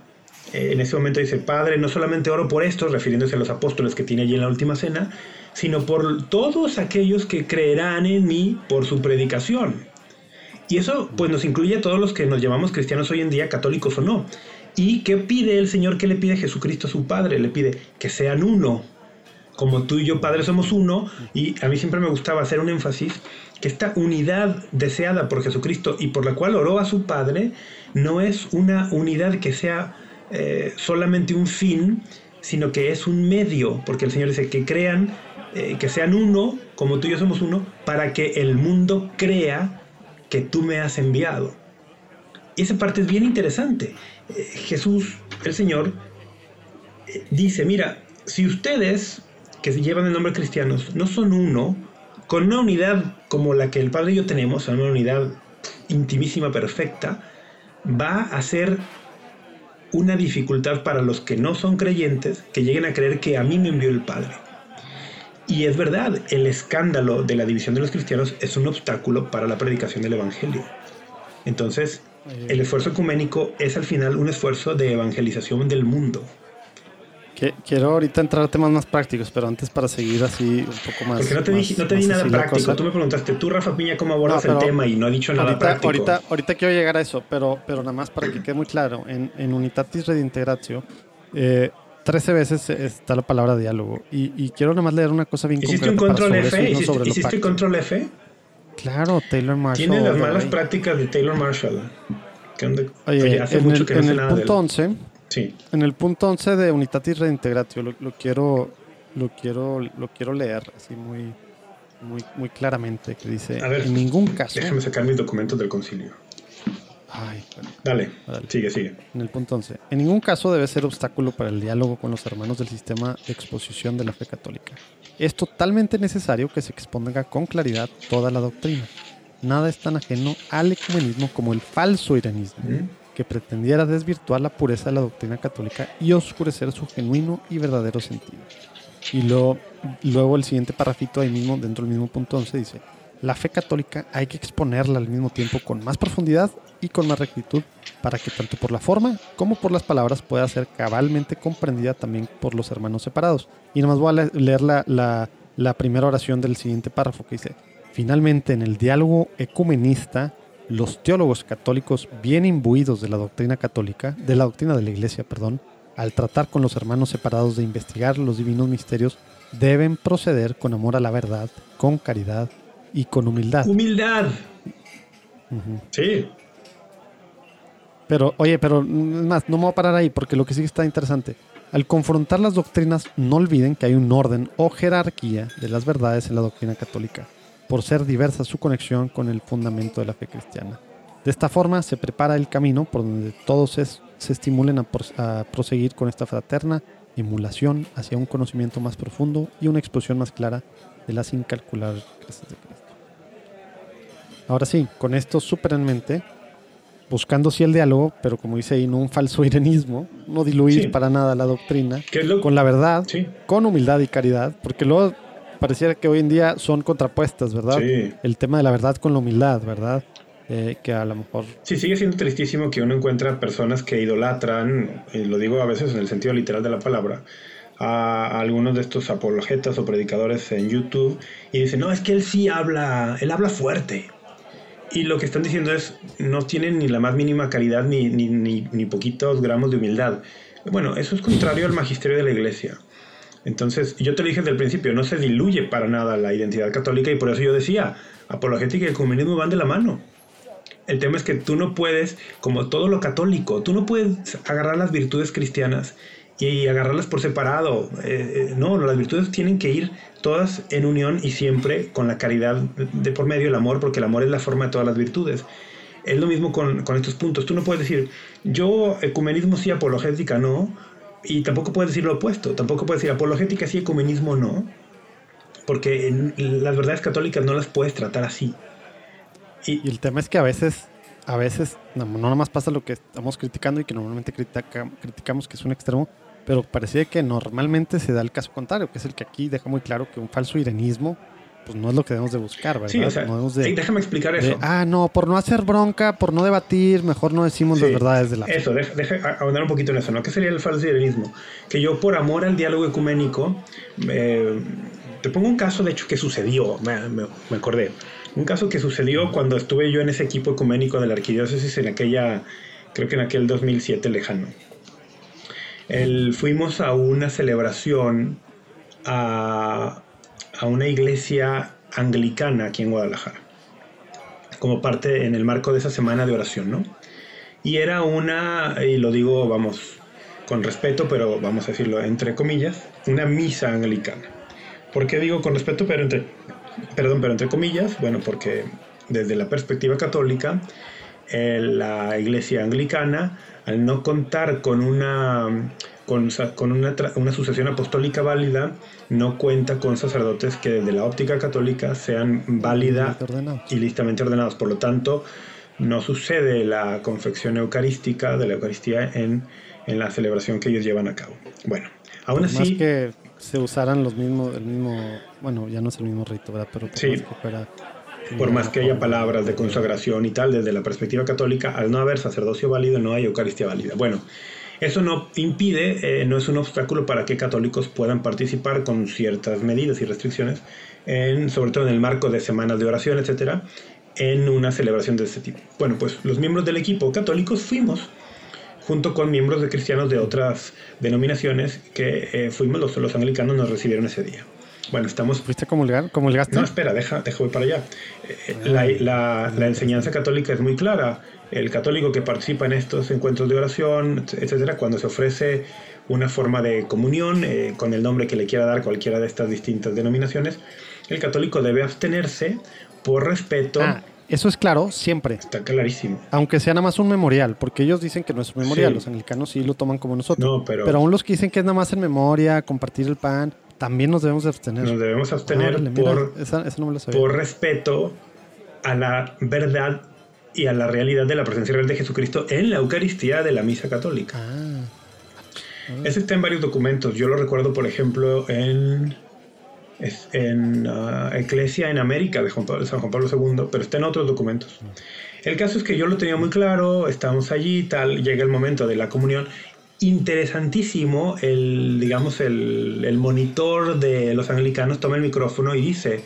eh, en ese momento dice, Padre, no solamente oro por estos, refiriéndose a los apóstoles que tiene allí en la última cena, sino por todos aquellos que creerán en mí por su predicación. Y eso pues nos incluye a todos los que nos llamamos cristianos hoy en día, católicos o no. ¿Y qué pide el Señor? ¿Qué le pide Jesucristo a su Padre? Le pide que sean uno. Como tú y yo, Padre, somos uno. Y a mí siempre me gustaba hacer un énfasis que esta unidad deseada por Jesucristo y por la cual oró a su Padre, no es una unidad que sea eh, solamente un fin, sino que es un medio, porque el Señor dice que crean, eh, que sean uno, como tú y yo somos uno, para que el mundo crea que tú me has enviado. Y esa parte es bien interesante. Eh, Jesús, el Señor, dice, mira, si ustedes, que llevan el nombre cristianos, no son uno, con una unidad como la que el Padre y yo tenemos, una unidad intimísima, perfecta, va a ser una dificultad para los que no son creyentes que lleguen a creer que a mí me envió el Padre. Y es verdad, el escándalo de la división de los cristianos es un obstáculo para la predicación del Evangelio. Entonces, el esfuerzo ecuménico es al final un esfuerzo de evangelización del mundo. Quiero ahorita entrar a temas más prácticos, pero antes para seguir así un poco más. Porque no te, di, nada práctico. Tú me preguntaste, tú, Rafa Piña, cómo abordas el tema y no ha dicho nada práctico. Ahorita, ahorita quiero llegar a eso, pero, pero nada más para que quede muy claro. En, en Unitatis Redintegratio, eh, 13 veces está la palabra diálogo. Y, quiero nada más leer una cosa bien ¿Hiciste un control F? ¿Hiciste, ¿hiciste control F? Claro, Taylor Marshall. Tiene las malas prácticas de Taylor Marshall. Oye, hace en mucho el, que no en el punto 11 en el punto 11 de Unitatis Reintegratio lo, lo, quiero, lo, quiero, lo quiero leer así muy, muy, muy claramente, que dice, en ningún caso... Déjame sacar mis documentos del concilio. Ay, Dale, sigue, sigue. En el punto 11. En ningún caso debe ser obstáculo para el diálogo con los hermanos del sistema de exposición de la fe católica. Es totalmente necesario que se exponga con claridad toda la doctrina. Nada es tan ajeno al ecumenismo como el falso iranismo que pretendiera desvirtuar la pureza de la doctrina católica y oscurecer su genuino y verdadero sentido. Y luego, el siguiente parrafito ahí mismo, dentro del mismo punto 11, dice, la fe católica hay que exponerla al mismo tiempo con más profundidad y con más rectitud para que tanto por la forma como por las palabras pueda ser cabalmente comprendida también por los hermanos separados. Y nomás voy a leer la, la primera oración del siguiente párrafo que dice, finalmente en el diálogo ecumenista los teólogos católicos bien imbuidos de la doctrina católica, de la doctrina de la Iglesia, perdón, al tratar con los hermanos separados de investigar los divinos misterios, deben proceder con amor a la verdad, con caridad y con humildad. Humildad. Sí. Pero, oye, pero más, no me voy a parar ahí porque lo que sí está interesante. Al confrontar las doctrinas, no olviden que hay un orden o jerarquía de las verdades en la doctrina católica por ser diversa su conexión con el fundamento de la fe cristiana. De esta forma se prepara el camino por donde todos se, estimulen a, proseguir con esta fraterna emulación hacia un conocimiento más profundo y una exposición más clara de las incalculables gracias de Cristo. Ahora sí, con esto súper en mente, buscando sí el diálogo, pero como dice ahí, no un falso irenismo, no diluir para nada la doctrina, con la verdad, con humildad y caridad, porque luego pareciera que hoy en día son contrapuestas, ¿verdad? Sí. El tema de la verdad con la humildad, ¿verdad? Eh, que a lo mejor... Sí, sigue siendo tristísimo que uno encuentra personas que idolatran, y lo digo a veces en el sentido literal de la palabra, a algunos de estos apologetas o predicadores en YouTube y dicen, no, es que él sí habla, él habla fuerte. Y lo que están diciendo es, no tienen ni la más mínima calidad ni, ni, ni, ni poquitos gramos de humildad. Bueno, eso es contrario al magisterio de la iglesia. Entonces, yo te lo dije desde el principio, no se diluye para nada la identidad católica y por eso yo decía, apologética y ecumenismo van de la mano. El tema es que tú no puedes, como todo lo católico, tú no puedes agarrar las virtudes cristianas y agarrarlas por separado. Eh, eh, no, las virtudes tienen que ir todas en unión y siempre con la caridad de por medio, el amor, porque el amor es la forma de todas las virtudes. Es lo mismo con, con estos puntos. Tú no puedes decir, yo ecumenismo sí, apologética no, y tampoco puedes decir lo opuesto. Tampoco puedes decir apologética sí, ecumenismo no, porque las verdades católicas no las puedes tratar así. Y, el tema es que a veces, a veces, no, no nada más pasa lo que estamos criticando y que normalmente criticamos que es un extremo, pero parece que normalmente se da el caso contrario, que es el que aquí deja muy claro que un falso irenismo pues no es lo que debemos de buscar, ¿verdad? Sí, o sea, déjame explicar eso. ah, no, por no hacer bronca, por no debatir, mejor no decimos las verdades de la Eso, deja, ahondar un poquito en eso, ¿no? ¿Qué sería el falso irenismo? Que yo por amor al diálogo ecuménico, eh, te pongo un caso, de hecho, que sucedió, me, me acordé. Un caso que sucedió cuando estuve yo en ese equipo ecuménico de la arquidiócesis en aquella, creo que en aquel 2007 lejano fuimos a una celebración a, una iglesia anglicana aquí en Guadalajara, como parte en el marco de esa semana de oración, ¿no? Y era una, y lo digo, vamos, con respeto, pero vamos a decirlo entre comillas, una misa anglicana. ¿Por qué digo con respeto, pero entre, perdón, pero entre comillas? Bueno, porque desde la perspectiva católica, eh, la iglesia anglicana al no contar con una, con, una, una, sucesión apostólica válida, no cuenta con sacerdotes que desde la óptica católica sean válida y listamente ordenados. Por lo tanto, no sucede la confección eucarística de la Eucaristía en, en la celebración que ellos llevan a cabo. Bueno, aún así... Más que se usaran los mismos, el mismo, bueno, ya no es el mismo rito, ¿verdad? Pero sí por más que haya palabras de consagración y tal, desde la perspectiva católica, al no haber sacerdocio válido, no hay Eucaristía válida. Bueno, eso no impide, eh, no es un obstáculo para que católicos puedan participar con ciertas medidas y restricciones, en, sobre todo en el marco de semanas de oración, etcétera, en una celebración de este tipo. Bueno, pues los miembros del equipo católicos fuimos junto con miembros de cristianos de otras denominaciones que eh, fuimos, los, los anglicanos nos recibieron ese día. Bueno, estamos... ¿Fuiste comulgar? ¿Comulgaste? No, espera, deja, deja voy para allá. Eh, la, la, enseñanza católica es muy clara. El católico que participa en estos encuentros de oración, etcétera, cuando se ofrece una forma de comunión eh, con el nombre que le quiera dar cualquiera de estas distintas denominaciones, el católico debe abstenerse por respeto. Ah, eso es claro, siempre. Está clarísimo. Aunque sea nada más un memorial, porque ellos dicen que no es un memorial, los anglicanos sí lo toman como nosotros. No, pero... pero aún los que dicen que es nada más en memoria, compartir el pan, también nos debemos abstener. Nos debemos abstener por, por respeto a la verdad y a la realidad de la presencia real de Jesucristo en la Eucaristía de la Misa Católica. Ah. Ese está en varios documentos. Yo lo recuerdo, por ejemplo, en, en uh, Eclesia en América de Juan Pablo, San Juan Pablo II, pero está en otros documentos. El caso es que yo lo tenía muy claro, estábamos allí, tal, llega el momento de la comunión interesantísimo el, digamos, el, el, monitor de los anglicanos toma el micrófono y dice,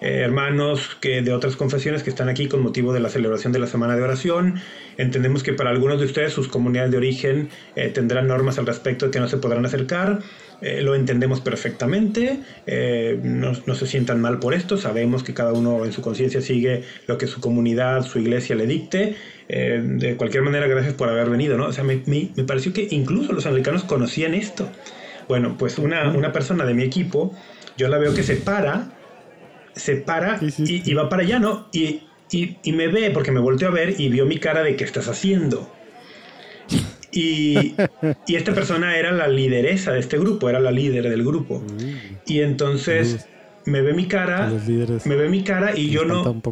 eh, hermanos que de otras confesiones que están aquí con motivo de la celebración de la semana de oración, entendemos que para algunos de ustedes sus comunidades de origen eh, tendrán normas al respecto de que no se podrán acercar, eh, lo entendemos perfectamente, no, no, se sientan mal por esto, sabemos que cada uno en su conciencia sigue lo que su comunidad, su iglesia le dicte, de cualquier manera, gracias por haber venido, ¿no? O sea, me, me, pareció que incluso los anglicanos conocían esto. Bueno, pues una, una, persona de mi equipo, yo la veo que se para, se para y, y, va para allá, ¿no? Y, y, y, me ve, porque me volteó a ver y vio mi cara de qué estás haciendo. Y, y, esta persona era la lideresa de este grupo, era la líder del grupo. Mm. Y entonces me ve mi cara, me ve mi cara y yo no,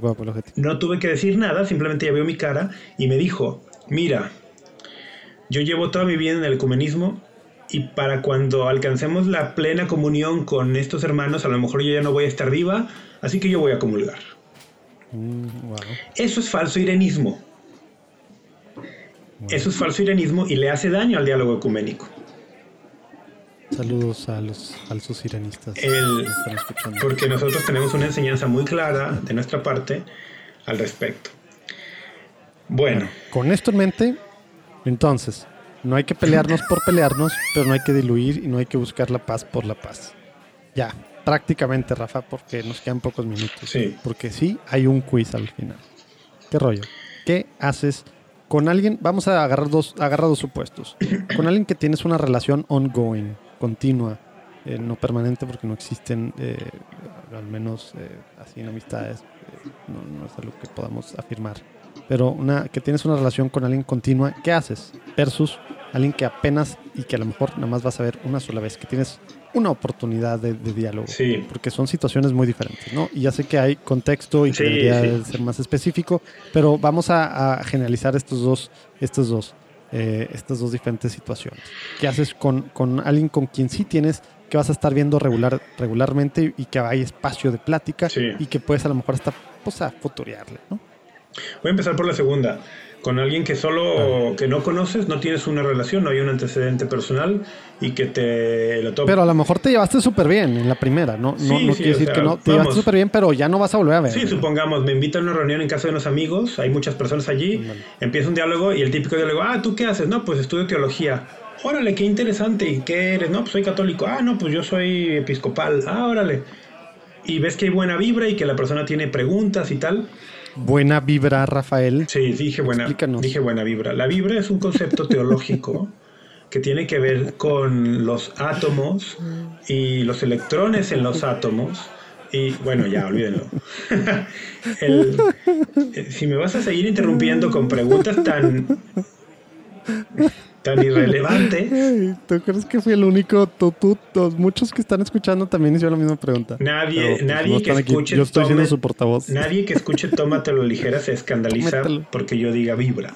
no tuve que decir nada, simplemente ya vio mi cara y me dijo, mira, yo llevo toda mi vida en el ecumenismo y para cuando alcancemos la plena comunión con estos hermanos, a lo mejor yo ya no voy a estar viva, así que yo voy a comulgar. Mm, Eso es falso irenismo. Eso es falso irenismo y le hace daño al diálogo ecuménico. Saludos a los falsos iranistas. porque nosotros tenemos una enseñanza muy clara de nuestra parte al respecto. Bueno. Con esto en mente, entonces, no hay que pelearnos por pelearnos, pero no hay que diluir y no hay que buscar la paz por la paz. Ya, prácticamente, Rafa, porque nos quedan pocos minutos. Sí. Porque sí, hay un quiz al final. ¿Qué rollo? ¿qué haces con alguien? Vamos a agarrar dos, agarrar dos supuestos. Con alguien que tienes una relación ongoing, continua, eh, no permanente porque no existen, eh, al menos eh, así en amistades, no, no es algo que podamos afirmar. Pero una, que tienes una relación con alguien continua, ¿qué haces? Versus alguien que apenas y que a lo mejor nada más vas a ver una sola vez, que tienes una oportunidad de, de diálogo. Sí. Porque son situaciones muy diferentes, ¿no? Y ya sé que hay contexto y que debería sí. ser más específico, pero vamos a, a generalizar estos dos, estos dos, eh, estas dos diferentes situaciones. ¿Qué haces con, con alguien con quien sí tienes que vas a estar viendo regular, regularmente y que hay espacio de plática y que puedes a lo mejor hasta pues, a futurearle, ¿no? Voy a empezar por la segunda. Con alguien que solo que no conoces, no tienes una relación, no hay un antecedente personal y que te lo topa. Pero a lo mejor te llevaste súper bien en la primera, ¿no? No, Sí, no sí, decir sea, que no. Te vamos. llevaste súper bien, pero ya no vas a volver a ver. Sí, supongamos, me invitan a una reunión en casa de unos amigos, hay muchas personas allí, Ándale. empieza un diálogo y el típico diálogo, ah, ¿tú qué haces? No, pues estudio teología. Órale, qué interesante. ¿Y qué eres? No, pues soy católico. Ah, no, pues yo soy episcopal. Ah, órale. Y ves que hay buena vibra y que la persona tiene preguntas y tal. Buena vibra, Rafael. Sí, dije buena, Explícanos. dije buena vibra. La vibra es un concepto teológico que tiene que ver con los átomos y los electrones en los átomos. Y bueno, ya, olvídenlo. El- eh, si me vas a seguir interrumpiendo con preguntas tan, tan irrelevantes, Ey, ¿Tú crees que fui el único? Tú, tú, todos, muchos que están escuchando también hicieron la misma pregunta. Nadie- Pero, pues, nadie que aquí. escuche Yo estoy siendo su portavoz. nadie que escuche Tómatelo ligera se escandaliza Tómatelo. porque yo diga vibra.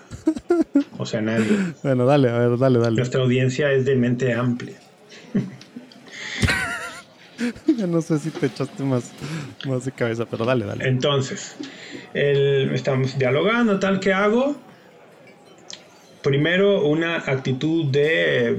O sea, nadie. Bueno, dale, a ver, dale, dale. Nuestra audiencia es de mente amplia. No sé si te echaste más, más de cabeza, pero dale, dale. Entonces, el- estamos dialogando, tal, ¿qué hago? Primero, una actitud de eh,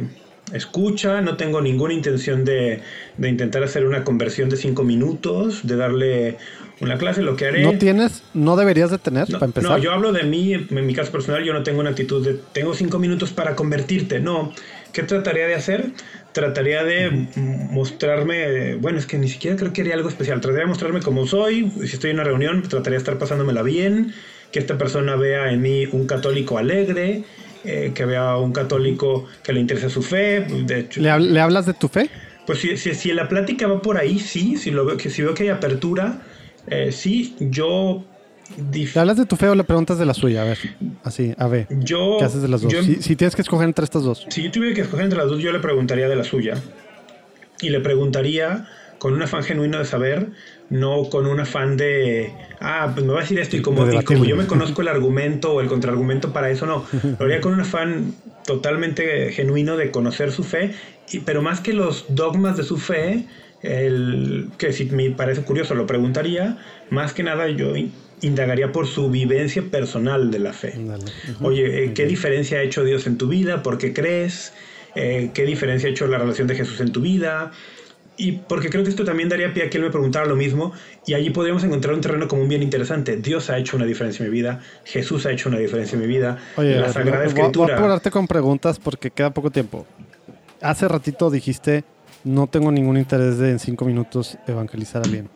escucha, no tengo ninguna intención de, de intentar hacer una conversión de cinco minutos, de darle una clase, lo que haré... ¿No tienes, no deberías de tener, No, para empezar? no, yo hablo de mí, en mi caso personal, yo no tengo una actitud de tengo cinco minutos para convertirte. No, ¿qué trataría de hacer? Trataría de mostrarme, bueno, es que ni siquiera creo que haría algo especial. Trataría de mostrarme como soy. Si estoy en una reunión, trataría de estar pasándomela bien, que esta persona vea en mí un católico alegre, eh, que vea un católico que le interesa su fe. De hecho, ¿Le, hab- le hablas de tu fe? pues si, si, si la plática va por ahí, sí. Si, lo veo, que, si veo que hay apertura, eh, sí. Yo... dif- ¿Le hablas de tu fe o le preguntas de la suya? A ver, así, a ver. yo, ¿Qué haces de las dos? yo- Si, si tienes que escoger entre estas dos. Si yo tuviera que escoger entre las dos, yo le preguntaría de la suya. Y le preguntaría con un afán genuino de saber, no con un afán de, ah, pues me va a decir esto y como, y yo me conozco el argumento o el contraargumento para eso, no. Lo haría con un afán totalmente genuino de conocer su fe, y, pero más que los dogmas de su fe, el, que si me parece curioso lo preguntaría, más que nada yo in- indagaría por su vivencia personal de la fe. Dale. Oye, eh, ¿qué diferencia ha hecho Dios en tu vida? ¿Por qué crees? Eh, ¿Qué diferencia ha hecho la relación de Jesús en tu vida? Y porque creo que esto también daría pie a que él me preguntara lo mismo y allí podríamos encontrar un terreno común bien interesante. Dios ha hecho una diferencia en mi vida, Jesús ha hecho una diferencia en mi vida, Oye, la Sagrada voy a- voy a Escritura. apurarte con preguntas porque queda poco tiempo. Hace ratito dijiste, no tengo ningún interés de en cinco minutos evangelizar a alguien.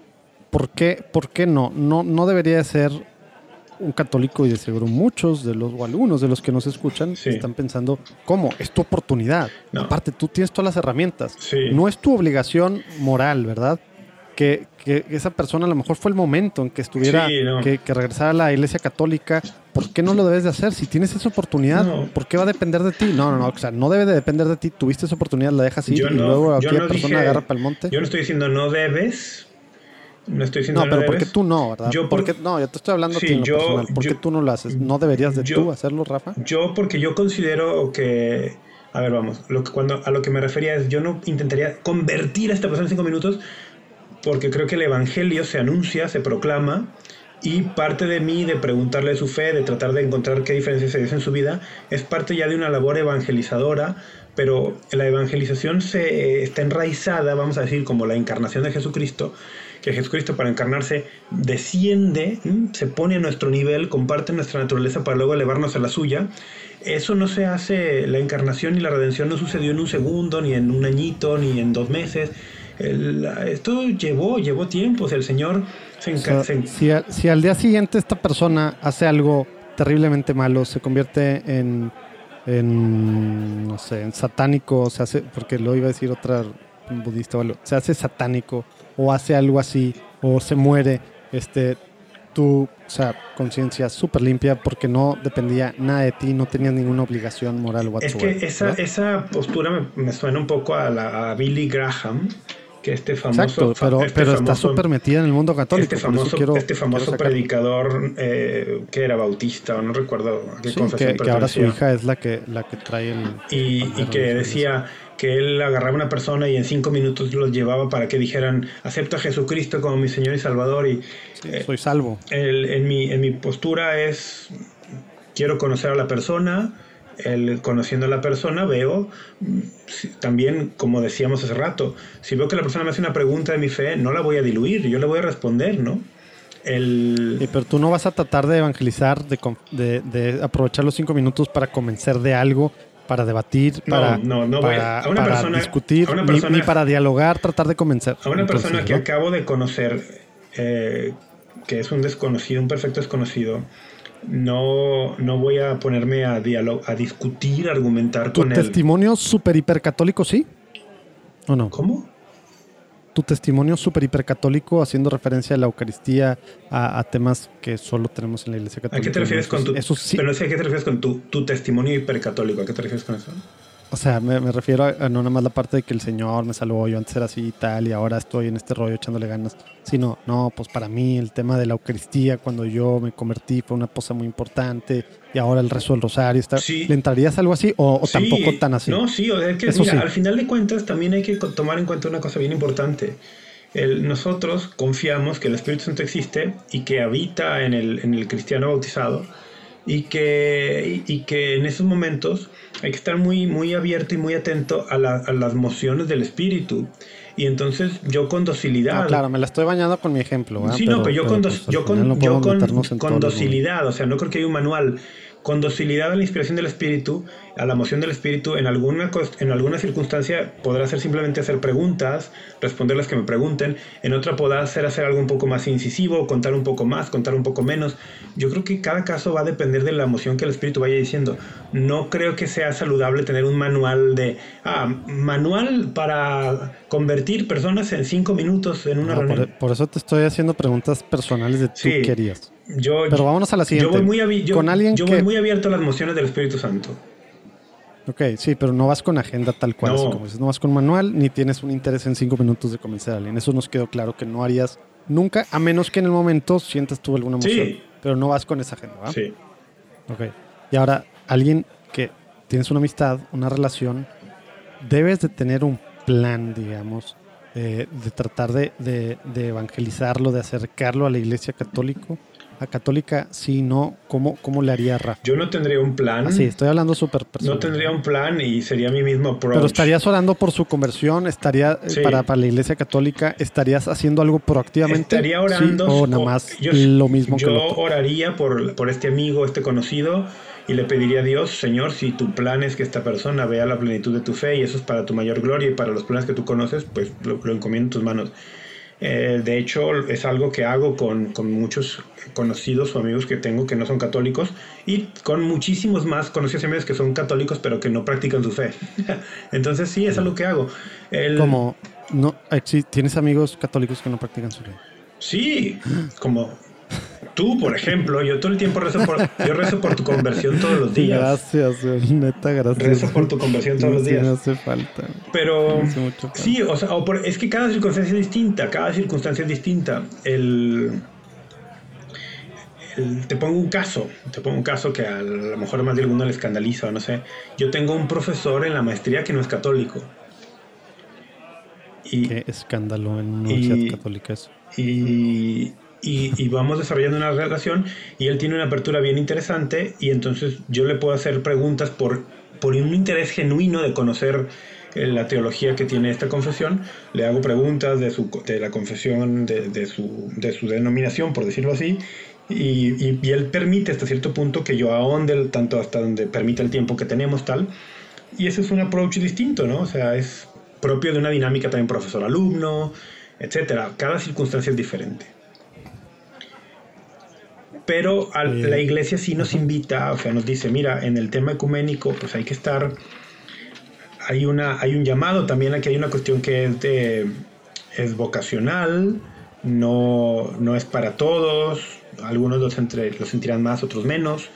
¿Por qué, por qué no? no? No debería de ser un católico y de seguro muchos de los, o algunos de los que nos escuchan Sí. están pensando, ¿cómo? Es tu oportunidad. No. Aparte, tú tienes todas las herramientas. Sí. No es tu obligación moral, ¿verdad? Que, que esa persona a lo mejor fue el momento en que estuviera, Sí, no. que, que regresara a la iglesia católica. ¿Por qué no lo debes de hacer? Si tienes esa oportunidad, No. ¿por qué va a depender de ti? No, no, no, o sea, no debe de depender de ti. Tuviste esa oportunidad, la dejas ir Yo y no- luego aquella persona dije- agarra para el monte. Yo no estoy diciendo no debes, no estoy diciendo no, pero ¿por qué tú no, verdad? Yo ¿Por por- qué- no, yo te estoy hablando a ti Sí, en lo yo- personal. ¿Por qué tú no lo haces? ¿No deberías de yo- tú hacerlo, Rafa? Yo porque yo considero que, a ver, vamos, lo que cuando a lo que me refería es yo no intentaría convertir a esta persona en cinco minutos porque creo que el evangelio se anuncia, se proclama y parte de mí de preguntarle su fe, de tratar de encontrar qué diferencias se dice en su vida, es parte ya de una labor evangelizadora, pero la evangelización se eh, está enraizada, vamos a decir, como la encarnación de Jesucristo, que Jesucristo para encarnarse desciende, se pone a nuestro nivel, comparte nuestra naturaleza para luego elevarnos a la suya. Eso no se hace, la encarnación y la redención no sucedió en un segundo, ni en un añito, ni en dos meses. El- esto llevó, llevó tiempo. O sea, el Señor se, O sea, si, al- si al día siguiente esta persona hace algo terriblemente malo, se convierte en, en no sé, en satánico, se hace, porque lo iba a decir otra budista o algo, se hace satánico o hace algo así o se muere, este, tu, o sea, conciencia súper limpia porque no dependía nada de ti, no tenías ninguna obligación moral whatsoever. Es que esa, esa postura me, suena un poco a, la, a Billy Graham, que este famoso... Exacto, pero, este pero está súper metida en el mundo católico. Este famoso, este famoso predicador eh, que era bautista, o no recuerdo qué sí, que, que ahora su hija es la que, la que trae el... Y, y que decía que él agarraba a una persona y en cinco minutos los llevaba para que dijeran, acepto a Jesucristo como mi Señor y Salvador. Y, eh, soy salvo. en, mi, en mi postura es, quiero conocer a la persona, el, conociendo a la persona veo también, como decíamos hace rato, si veo que la persona me hace una pregunta de mi fe, no la voy a diluir, yo le voy a responder, ¿no? El... pero tú no vas a tratar de evangelizar, de, de, de, aprovechar los cinco minutos para convencer de algo para debatir, para, discutir, ni, para dialogar, tratar de convencer. A una persona que acabo de conocer, eh, que es un desconocido, un perfecto desconocido, no, no voy a ponerme a, a discutir, argumentar con él. ¿Tu testimonio super hipercatólico sí? ¿O no? ¿Cómo? Tu testimonio súper hipercatólico haciendo referencia a la Eucaristía, a, temas que solo tenemos en la Iglesia Católica. ¿A qué te refieres con tu, eso sí. Pero no sé a qué te refieres con tu, tu testimonio hipercatólico? ¿A qué te refieres con eso? O sea, me, refiero a, no nada más la parte de que el Señor me salvó, yo antes era así y tal, y ahora estoy en este rollo echándole ganas. Sino, no, pues para mí el tema de la Eucaristía, cuando yo me convertí, fue una cosa muy importante, y ahora el rezo del rosario. Está, ¿Le entrarías algo así o, tampoco tan así? No, sí, es que mira, al final de cuentas también hay que tomar en cuenta una cosa bien importante. El, nosotros confiamos que el Espíritu Santo existe y que habita en el, en el cristiano bautizado y que, y, que en esos momentos hay que estar muy, muy abierto y muy atento a, las mociones del espíritu. Y entonces yo con docilidad. claro, me la estoy bañando con mi ejemplo. Sí, no, pero yo con, pues, yo con, yo con, con docilidad, o sea, no creo que haya un manual con docilidad a la inspiración del Espíritu, a la emoción del Espíritu, en alguna, en alguna circunstancia podrá ser simplemente hacer preguntas, responder las que me pregunten, en otra podrá ser hacer algo un poco más incisivo, contar un poco más, contar un poco menos. Yo creo que cada caso va a depender de la emoción que el Espíritu vaya diciendo. No creo que sea saludable tener un manual de, ah, manual para convertir personas en cinco minutos en una reunión. Por, eso te estoy haciendo preguntas personales de tú querías. Yo, Pero vámonos a la siguiente. Yo voy muy, con alguien yo voy muy abierto a las emociones del Espíritu Santo. Ok, sí, pero no vas con agenda tal cual. No. como dices, no vas con manual ni tienes un interés en cinco minutos de convencer a alguien. Eso nos quedó claro que no harías nunca, a menos que en el momento sientas tú alguna emoción. Sí. Pero no vas con esa agenda, ¿verdad? Sí. Ok. Y ahora, alguien que tienes una amistad, una relación, debes de tener un plan, digamos, de tratar de, de, de evangelizarlo, de acercarlo a la iglesia católica a católica, sí, no, ¿cómo, cómo le haría Rafa? Yo no tendría un plan. Ah, sí, estoy hablando súper personal. No tendría un plan y sería mi mismo approach. Pero estarías orando por su conversión, estaría eh, para, para, la iglesia católica, estarías haciendo algo proactivamente. Estaría orando. o nada más lo mismo yo que Yo oraría por, por este amigo, este conocido, y le pediría a Dios, Señor, si tu plan es que esta persona vea la plenitud de tu fe y eso es para tu mayor gloria y para los planes que tú conoces, pues lo, lo encomiendo en tus manos. Eh, de hecho, es algo que hago con, con, muchos conocidos o amigos que tengo que no son católicos y con muchísimos más conocidos y amigos que son católicos pero que no practican su fe. Entonces sí, es algo que hago. Como, no, ¿tienes amigos católicos que no practican su fe? Sí, como Tú, por ejemplo, yo todo el tiempo rezo por, yo rezo por tu conversión todos los días. Gracias, neta, gracias. Rezo por tu conversión todos los días. No hace falta. Pero sí, o sea, es que cada circunstancia es distinta, cada circunstancia es distinta. El, te pongo un caso, te pongo un caso que a lo mejor más de alguno le escandaliza, no sé. Yo tengo un profesor en la maestría que no es católico. Y, Qué escándalo en una universidad católica eso. Y, y, vamos desarrollando una relación y él tiene una apertura bien interesante y entonces yo le puedo hacer preguntas por, por un interés genuino de conocer eh, la teología que tiene esta confesión, le hago preguntas de, su, de la confesión, de, de, su, de su denominación, por decirlo así, y, y, él permite hasta cierto punto que yo ahonde tanto hasta donde permite el tiempo que tenemos tal, y ese es un approach distinto, ¿no? O sea, es propio de una dinámica también profesor-alumno, etcétera. Cada circunstancia es diferente. Pero la iglesia sí nos invita, o sea, nos dice, mira, en el tema ecuménico, pues hay que estar, hay, una, hay un llamado también, aquí hay una cuestión que es, de, es vocacional, no, no es para todos, algunos los, entre, los sentirán más, otros menos.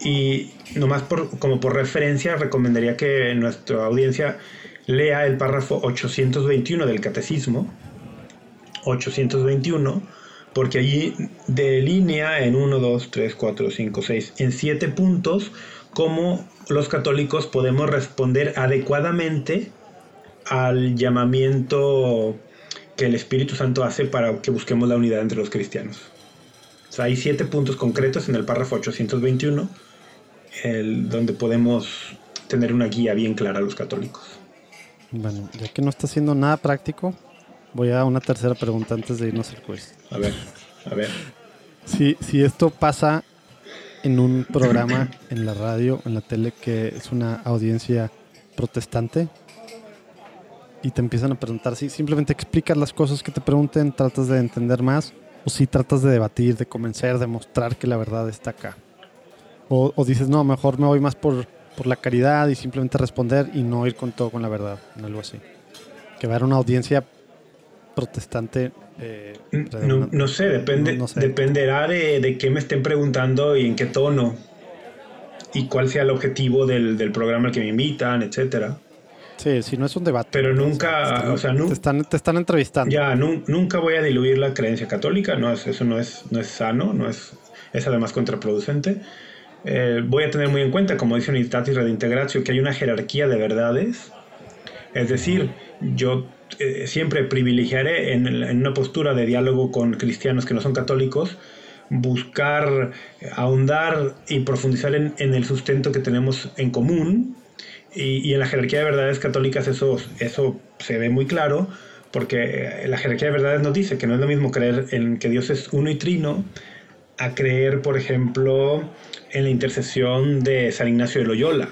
Y nomás por, como por referencia, recomendaría que nuestra audiencia lea el párrafo 821 del Catecismo, 821, porque allí delinea en 1, 2, 3, 4, 5, 6, en 7 puntos, cómo los católicos podemos responder adecuadamente al llamamiento que el Espíritu Santo hace para que busquemos la unidad entre los cristianos. O sea, hay siete puntos concretos en el párrafo 821 el, donde podemos tener una guía bien clara a los católicos. Bueno, ya que no está haciendo nada práctico, voy a una tercera pregunta antes de irnos al quiz. A ver, a ver. Si, si esto pasa en un programa en la radio, en la tele, que es una audiencia protestante, y te empiezan a preguntar, si simplemente explicas las cosas que te pregunten, tratas de entender más, o si tratas de debatir, de convencer, de mostrar que la verdad está acá. O, dices, no, mejor me voy más por, por la caridad y simplemente responder y no ir con todo con la verdad, algo así. Que va a haber una audiencia protestante. Eh, no, sé, depende, dependerá de, de, qué me estén preguntando y en qué tono. Y cuál sea el objetivo del, del programa al que me invitan, etcétera. Sí, si no es un debate. Pero nunca, o sea, te, están, te están entrevistando. Ya, nunca voy a diluir la creencia católica, no es, eso no es, no es sano, no es, es además contraproducente. Eh, voy a tener muy en cuenta, como dice Unitatis Redintegratio, que hay una jerarquía de verdades. Es decir, yo eh, siempre privilegiaré en, una postura de diálogo con cristianos que no son católicos, buscar ahondar y profundizar en, el sustento que tenemos en común. Y, en la jerarquía de verdades católicas eso, eso se ve muy claro, porque la jerarquía de verdades nos dice que no es lo mismo creer en que Dios es uno y trino, a creer, por ejemplo, en la intercesión de San Ignacio de Loyola.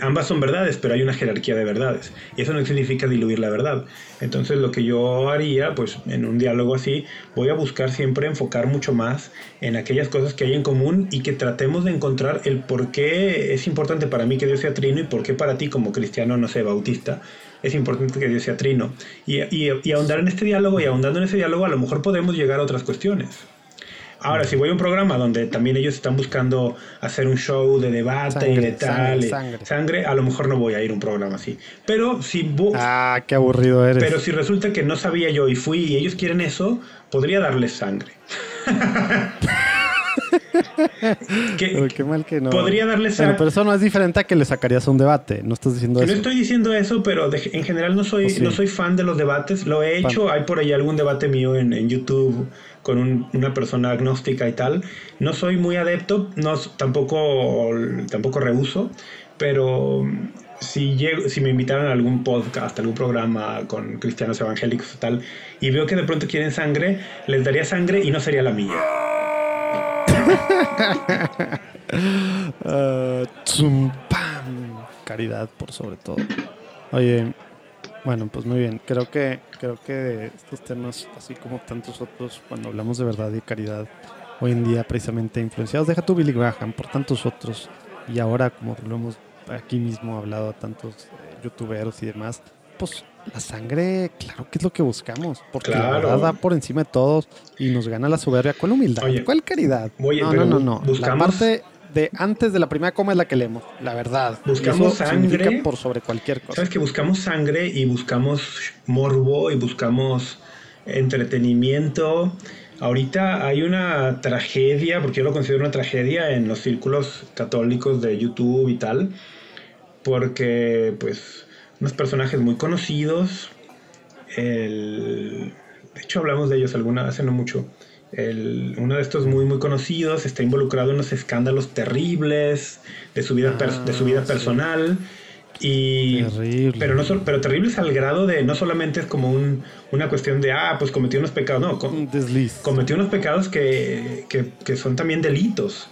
Ambas son verdades, pero hay una jerarquía de verdades. Y eso no significa diluir la verdad. Entonces lo que yo haría, pues en un diálogo así, voy a buscar siempre enfocar mucho más en aquellas cosas que hay en común y que tratemos de encontrar el por qué es importante para mí que Dios sea trino y por qué para ti como cristiano, no sé, bautista, es importante que Dios sea trino. Y, y, ahondar en este diálogo y ahondando en ese diálogo a lo mejor podemos llegar a otras cuestiones. Ahora, si voy a un programa donde también ellos están buscando hacer un show de debate y de tal, sangre, a lo mejor no voy a ir a un programa así. Pero si... Ah, qué aburrido eres. Pero si resulta que no sabía yo y fui y ellos quieren eso, podría darles sangre. qué mal que no. Podría darles sangre. pero eso no es diferente a que le sacarías un debate. No estás diciendo eso. No estoy diciendo eso, pero en general no soy, no soy fan de los debates. Lo he hecho. Hay por ahí algún debate mío en, en YouTube con una persona agnóstica y tal. No soy muy adepto, no, tampoco, tampoco rehuso, pero si, llego, si me invitaran a algún podcast, algún programa con cristianos evangélicos y tal, y veo que de pronto quieren sangre, les daría sangre y no sería la mía. uh, Caridad por sobre todo. Oye, bueno, pues muy bien. Creo que, creo que estos temas, así como tantos otros, cuando hablamos de verdad y caridad, hoy en día precisamente influenciados, deja tu Billy Graham por tantos otros, y ahora como lo hemos aquí mismo hablado a tantos eh, youtuberos y demás, pues la sangre, claro que es lo que buscamos, porque la verdad da por encima de todos y nos gana la soberbia. ¿Cuál humildad? ¿Cuál caridad? no, no, no, no. La parte de antes de la primera coma es la que leemos, la verdad. Buscamos sangre por sobre cualquier cosa. Sabes que buscamos sangre y buscamos morbo y buscamos entretenimiento. Ahorita hay una tragedia, porque yo lo considero una tragedia en los círculos católicos de YouTube y tal, porque pues unos personajes muy conocidos, el, de hecho hablamos de ellos alguna hace no mucho, uno de estos muy muy conocidos está involucrado en unos escándalos terribles de su vida, de su vida ah, personal. Y, pero no pero terribles al grado de no solamente es como un, una cuestión de ah pues cometió unos pecados no cometió unos pecados que, que, que, son también delitos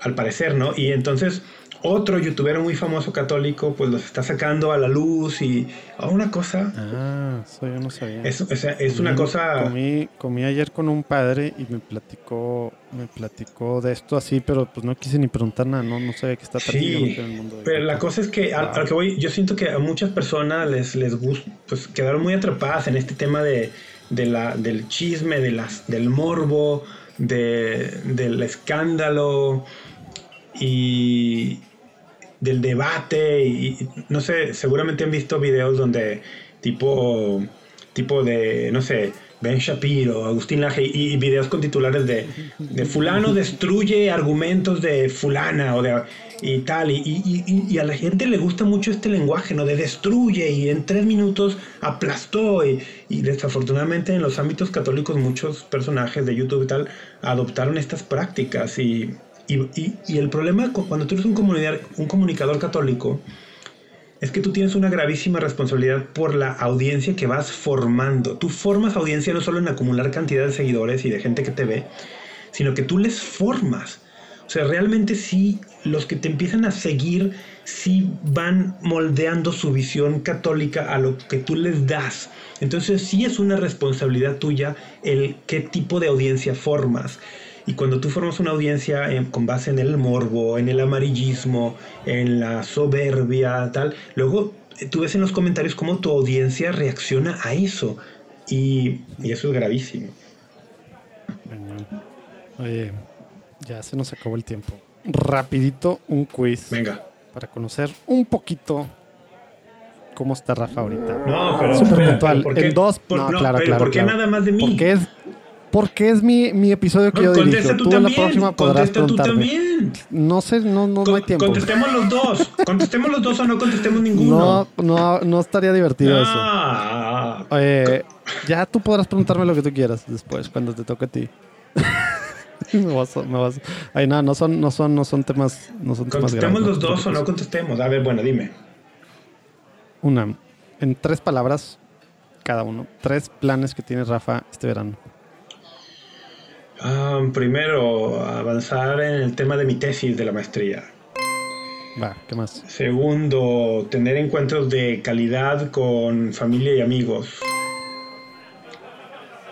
al parecer no y entonces otro youtuber muy famoso católico pues los está sacando a la luz y a una cosa Ah, eso yo no sabía. es, o sea, es Comí- una cosa Comí, comí ayer con un padre y me platicó, me platicó de esto así, pero pues no quise ni preguntar nada, no, no sabía que está tan Sí, en el mundo. Pero la cosa es que a, a lo que voy, yo siento que a muchas personas les, les gusta, pues quedaron muy atrapadas en este tema de, de la, del chisme, de las, del morbo, de, del escándalo y del debate. Y, no sé, seguramente han visto videos donde tipo, tipo de, no sé, Ben Shapiro, Agustín Laje y, videos con titulares de, de fulano destruye argumentos de fulana o de y tal y, y- y- a la gente le gusta mucho este lenguaje no de destruye y en tres minutos aplastó y desafortunadamente en los ámbitos católicos muchos personajes de YouTube y tal adoptaron estas prácticas y, y, el problema cu- cuando tú eres un un comunicador católico es que tú tienes una gravísima responsabilidad por la audiencia que vas formando. Tú formas audiencia no solo en acumular cantidad de seguidores y de gente que te ve, sino que tú les formas. O sea, realmente sí, los que te empiezan a seguir, sí van moldeando su visión católica a lo que tú les das. Entonces sí es una responsabilidad tuya el qué tipo de audiencia formas. Y cuando tú formas una audiencia eh, con base en el morbo, en el amarillismo, en la soberbia, tal, luego eh, tú ves en los comentarios cómo tu audiencia reacciona a eso. Y, y eso es gravísimo. Oye, ya se nos acabó el tiempo. Rapidito un quiz Venga. para conocer un poquito cómo está Rafa ahorita. No, pero Súper puntual. En dos, Por- no, no, claro, pero claro. ¿por qué claro. nada más de mí? Porque es, porque es mi, mi episodio que No, yo dirijo. contesta tú Tú en la también. próxima podrás Contesta tú también. No sé, no, no, no hay tiempo. Contestemos los dos. Contestemos los dos o no contestemos ninguno. No, no, no estaría divertido eso. Ah, Oye, ya tú podrás preguntarme lo que tú quieras después, cuando te toque a ti. me vas, me vas. Ay, no, no son, no son, no son temas, no son temas contestemos graves, los dos o no contestemos. A ver, bueno, dime. Una, en tres palabras cada uno. Tres planes que tiene Rafa este verano. Ah, primero, avanzar en el tema de mi tesis de la maestría. Va, ¿qué más? Segundo, tener encuentros de calidad con familia y amigos.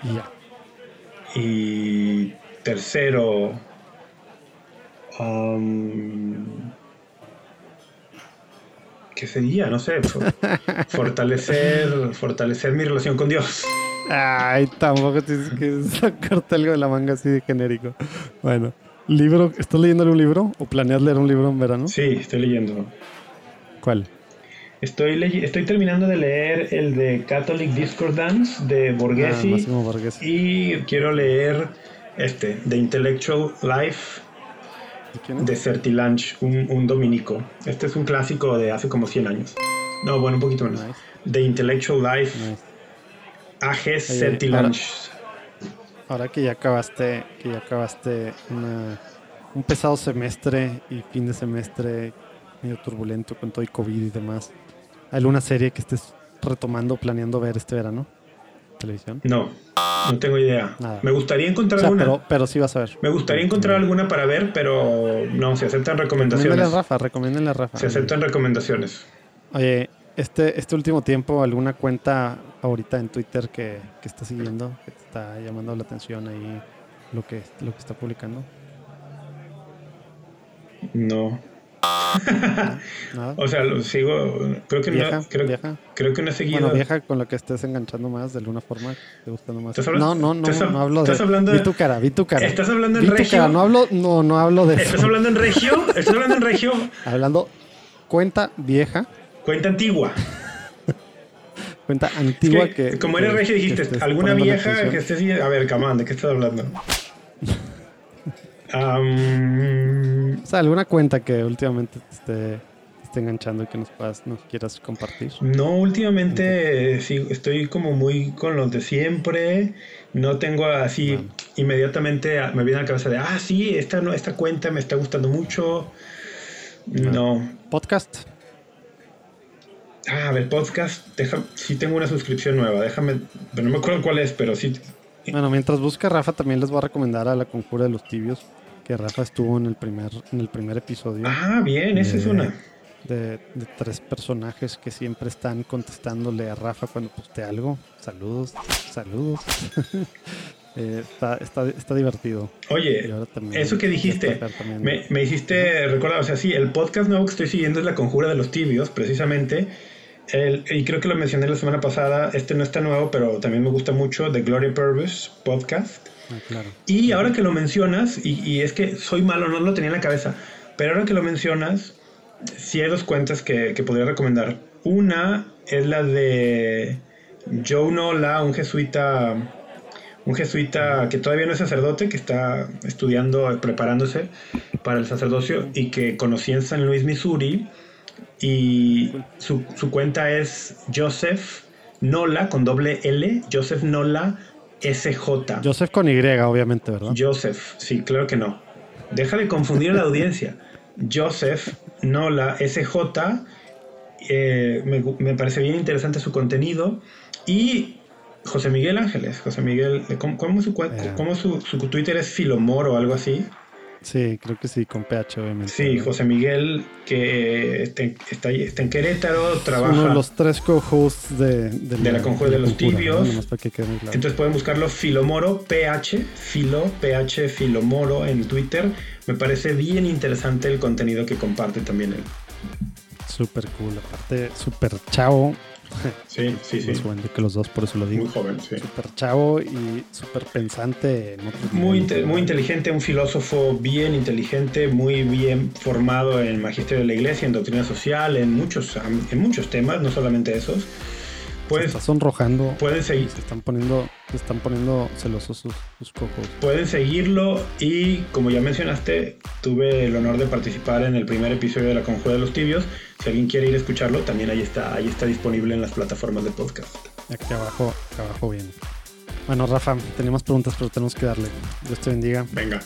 Ya. Y tercero, ¿qué sería? No sé, for- fortalecer, fortalecer mi relación con Dios. Ay, tampoco tienes que sacarte algo de la manga así de genérico. Bueno, libro, ¿estás leyéndole un libro o planeas leer un libro en verano? Sí, estoy leyendo. ¿Cuál? Estoy, ley- estoy terminando de leer el de Catholic Discordance de Ah, Borghesi Máximo Borghesi. y quiero leer este, The Intellectual Life ¿De Sertilange, un, un dominico. Este es un clásico de hace como 100 años. No, bueno, un poquito menos. Nice, The Intellectual Life, nice. A.G. Sertilange. Ahora que ya acabaste, que ya acabaste una- un pesado semestre y fin de semestre medio turbulento con todo y COVID y demás, ¿hay alguna serie que estés retomando, planeando ver este verano? ¿Televisión? No, no tengo idea. Nada. Me gustaría O encontrar sea, alguna. pero, pero sí vas a ver. Me gustaría encontrar alguna para ver, pero no, se aceptan Recomiéndale a recomendaciones. Rafa, recomiéndale a Rafa. Se aceptan recomendaciones. Oye, este, este último tiempo, ¿alguna cuenta favorita en Twitter que, que estás siguiendo, que te está llamando la atención ahí lo que, lo que está publicando? No. ¿Nada? O sea, lo sigo. Creo que ¿Vieja? no. Creo, ¿Vieja? creo que no he seguido. Bueno, vieja con lo que estés enganchando más, de alguna forma, te gustando más. ¿Estás hablando- No, no, no, no hablo de... estás hablando vi de- tu cara, vi tu cara. ¿Estás hablando en vi tu regio? cara, no hablo, no, no hablo de ¿Estás eso. hablando en regio? ¿Estás hablando en regio? Hablando cuenta vieja, Cuenta antigua. Cuenta Es antigua que, que... como eres regio dijiste, ¿alguna vieja que estés? A ver, camán, ¿de qué estás hablando? Am, O sea, alguna cuenta que últimamente te esté, esté enganchando y que nos, puedas, nos quieras compartir. no, últimamente sí, estoy como muy con los de siempre. No tengo así inmediatamente me viene a la cabeza de, ah, sí, esta, no, esta cuenta me está gustando mucho. No. Podcast. Ah, a ver, podcast. Deja, sí tengo una suscripción nueva. Déjame, pero no me acuerdo cuál es, pero sí. Bueno, mientras busca Rafa, también les voy a recomendar a La Conjura de los Tibios. que Rafa estuvo en el primer, en el primer episodio. Ah, bien, esa es una. De, de tres personajes que siempre están contestándole a Rafa cuando postea algo. Saludos, saludos. Eh, está, está, está divertido. Oye, eso que dijiste, me, me hiciste recordar, o sea, sí, el podcast nuevo que estoy siguiendo es La Conjura de los Tibios, precisamente. El- y creo que lo mencioné la semana pasada, este no está nuevo, pero también me gusta mucho, The Gloria Purvis Podcast. Ah, claro. Y ahora que lo mencionas, y, y es que soy malo, no lo tenía en la cabeza, pero ahora que lo mencionas, sí hay dos cuentas que, que podría recomendar. Una es la de Joe Nola, un jesuita, un jesuita que todavía no es sacerdote, que está estudiando, preparándose para el sacerdocio y que conocí en San Luis, Missouri. Y su, su cuenta es Joseph Nola con doble L, Joseph Nola SJ. Joseph con Y, obviamente, ¿verdad? Joseph, sí, claro que no. Deja de confundir a la audiencia. Joseph Nola SJ. eh, me, me parece bien interesante su contenido. Y José Miguel Ángeles. José Miguel, ¿cómo, cómo su, Eh. cómo su, su Twitter es Filomor o algo así? Sí, creo que sí, con PH, obviamente. Sí. José Miguel, que está, en- está, ahí- está en Querétaro, Es trabaja. uno de los tres co-hosts de, De la Conjura de los. Tibios. Nomás para que quede muy claro. Entonces pueden buscarlo Filomoro PH, Filo PH Filomoro en Twitter. Me parece bien interesante el contenido que comparte también él. Súper cool. Aparte, súper chavo. Sí, sí, sí. Pues bueno, que los dos, por eso lo digo. Muy joven, sí. Súper chavo y súper pensante. Muy, inte- muy inteligente, un filósofo bien inteligente, muy bien formado en magisterio de la iglesia, en doctrina social, en muchos, en muchos temas, no solamente esos. Se Pues está sonrojando. pueden seguir, Se están poniendo, se están poniendo celosos sus, sus cocos. Pueden seguirlo y como ya mencionaste, tuve el honor de participar en el primer episodio de La Conjura de los Tibios. Si alguien quiere ir a escucharlo, también ahí está, ahí está disponible en las plataformas de podcast. Aquí abajo, aquí abajo bien. Bueno, Rafa, tenemos preguntas, pero tenemos que darle. Dios te bendiga. Venga,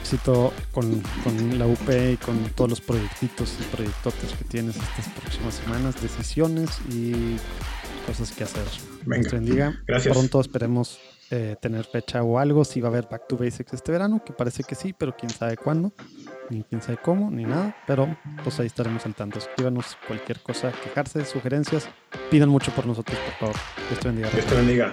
Éxito con, con la UP y con todos los proyectitos y proyectotes que tienes estas próximas semanas, decisiones y cosas que hacer. Venga. Bendiga. Gracias. Pronto esperemos eh, tener fecha o algo, si va a haber Back to Basics este verano, que parece que sí, pero quién sabe cuándo, ni quién sabe cómo, ni nada, pero pues ahí estaremos al tanto. Escríbanos cualquier cosa, quejarse, sugerencias, pidan mucho por nosotros, por favor. Dios te bendiga. Dios te bendiga.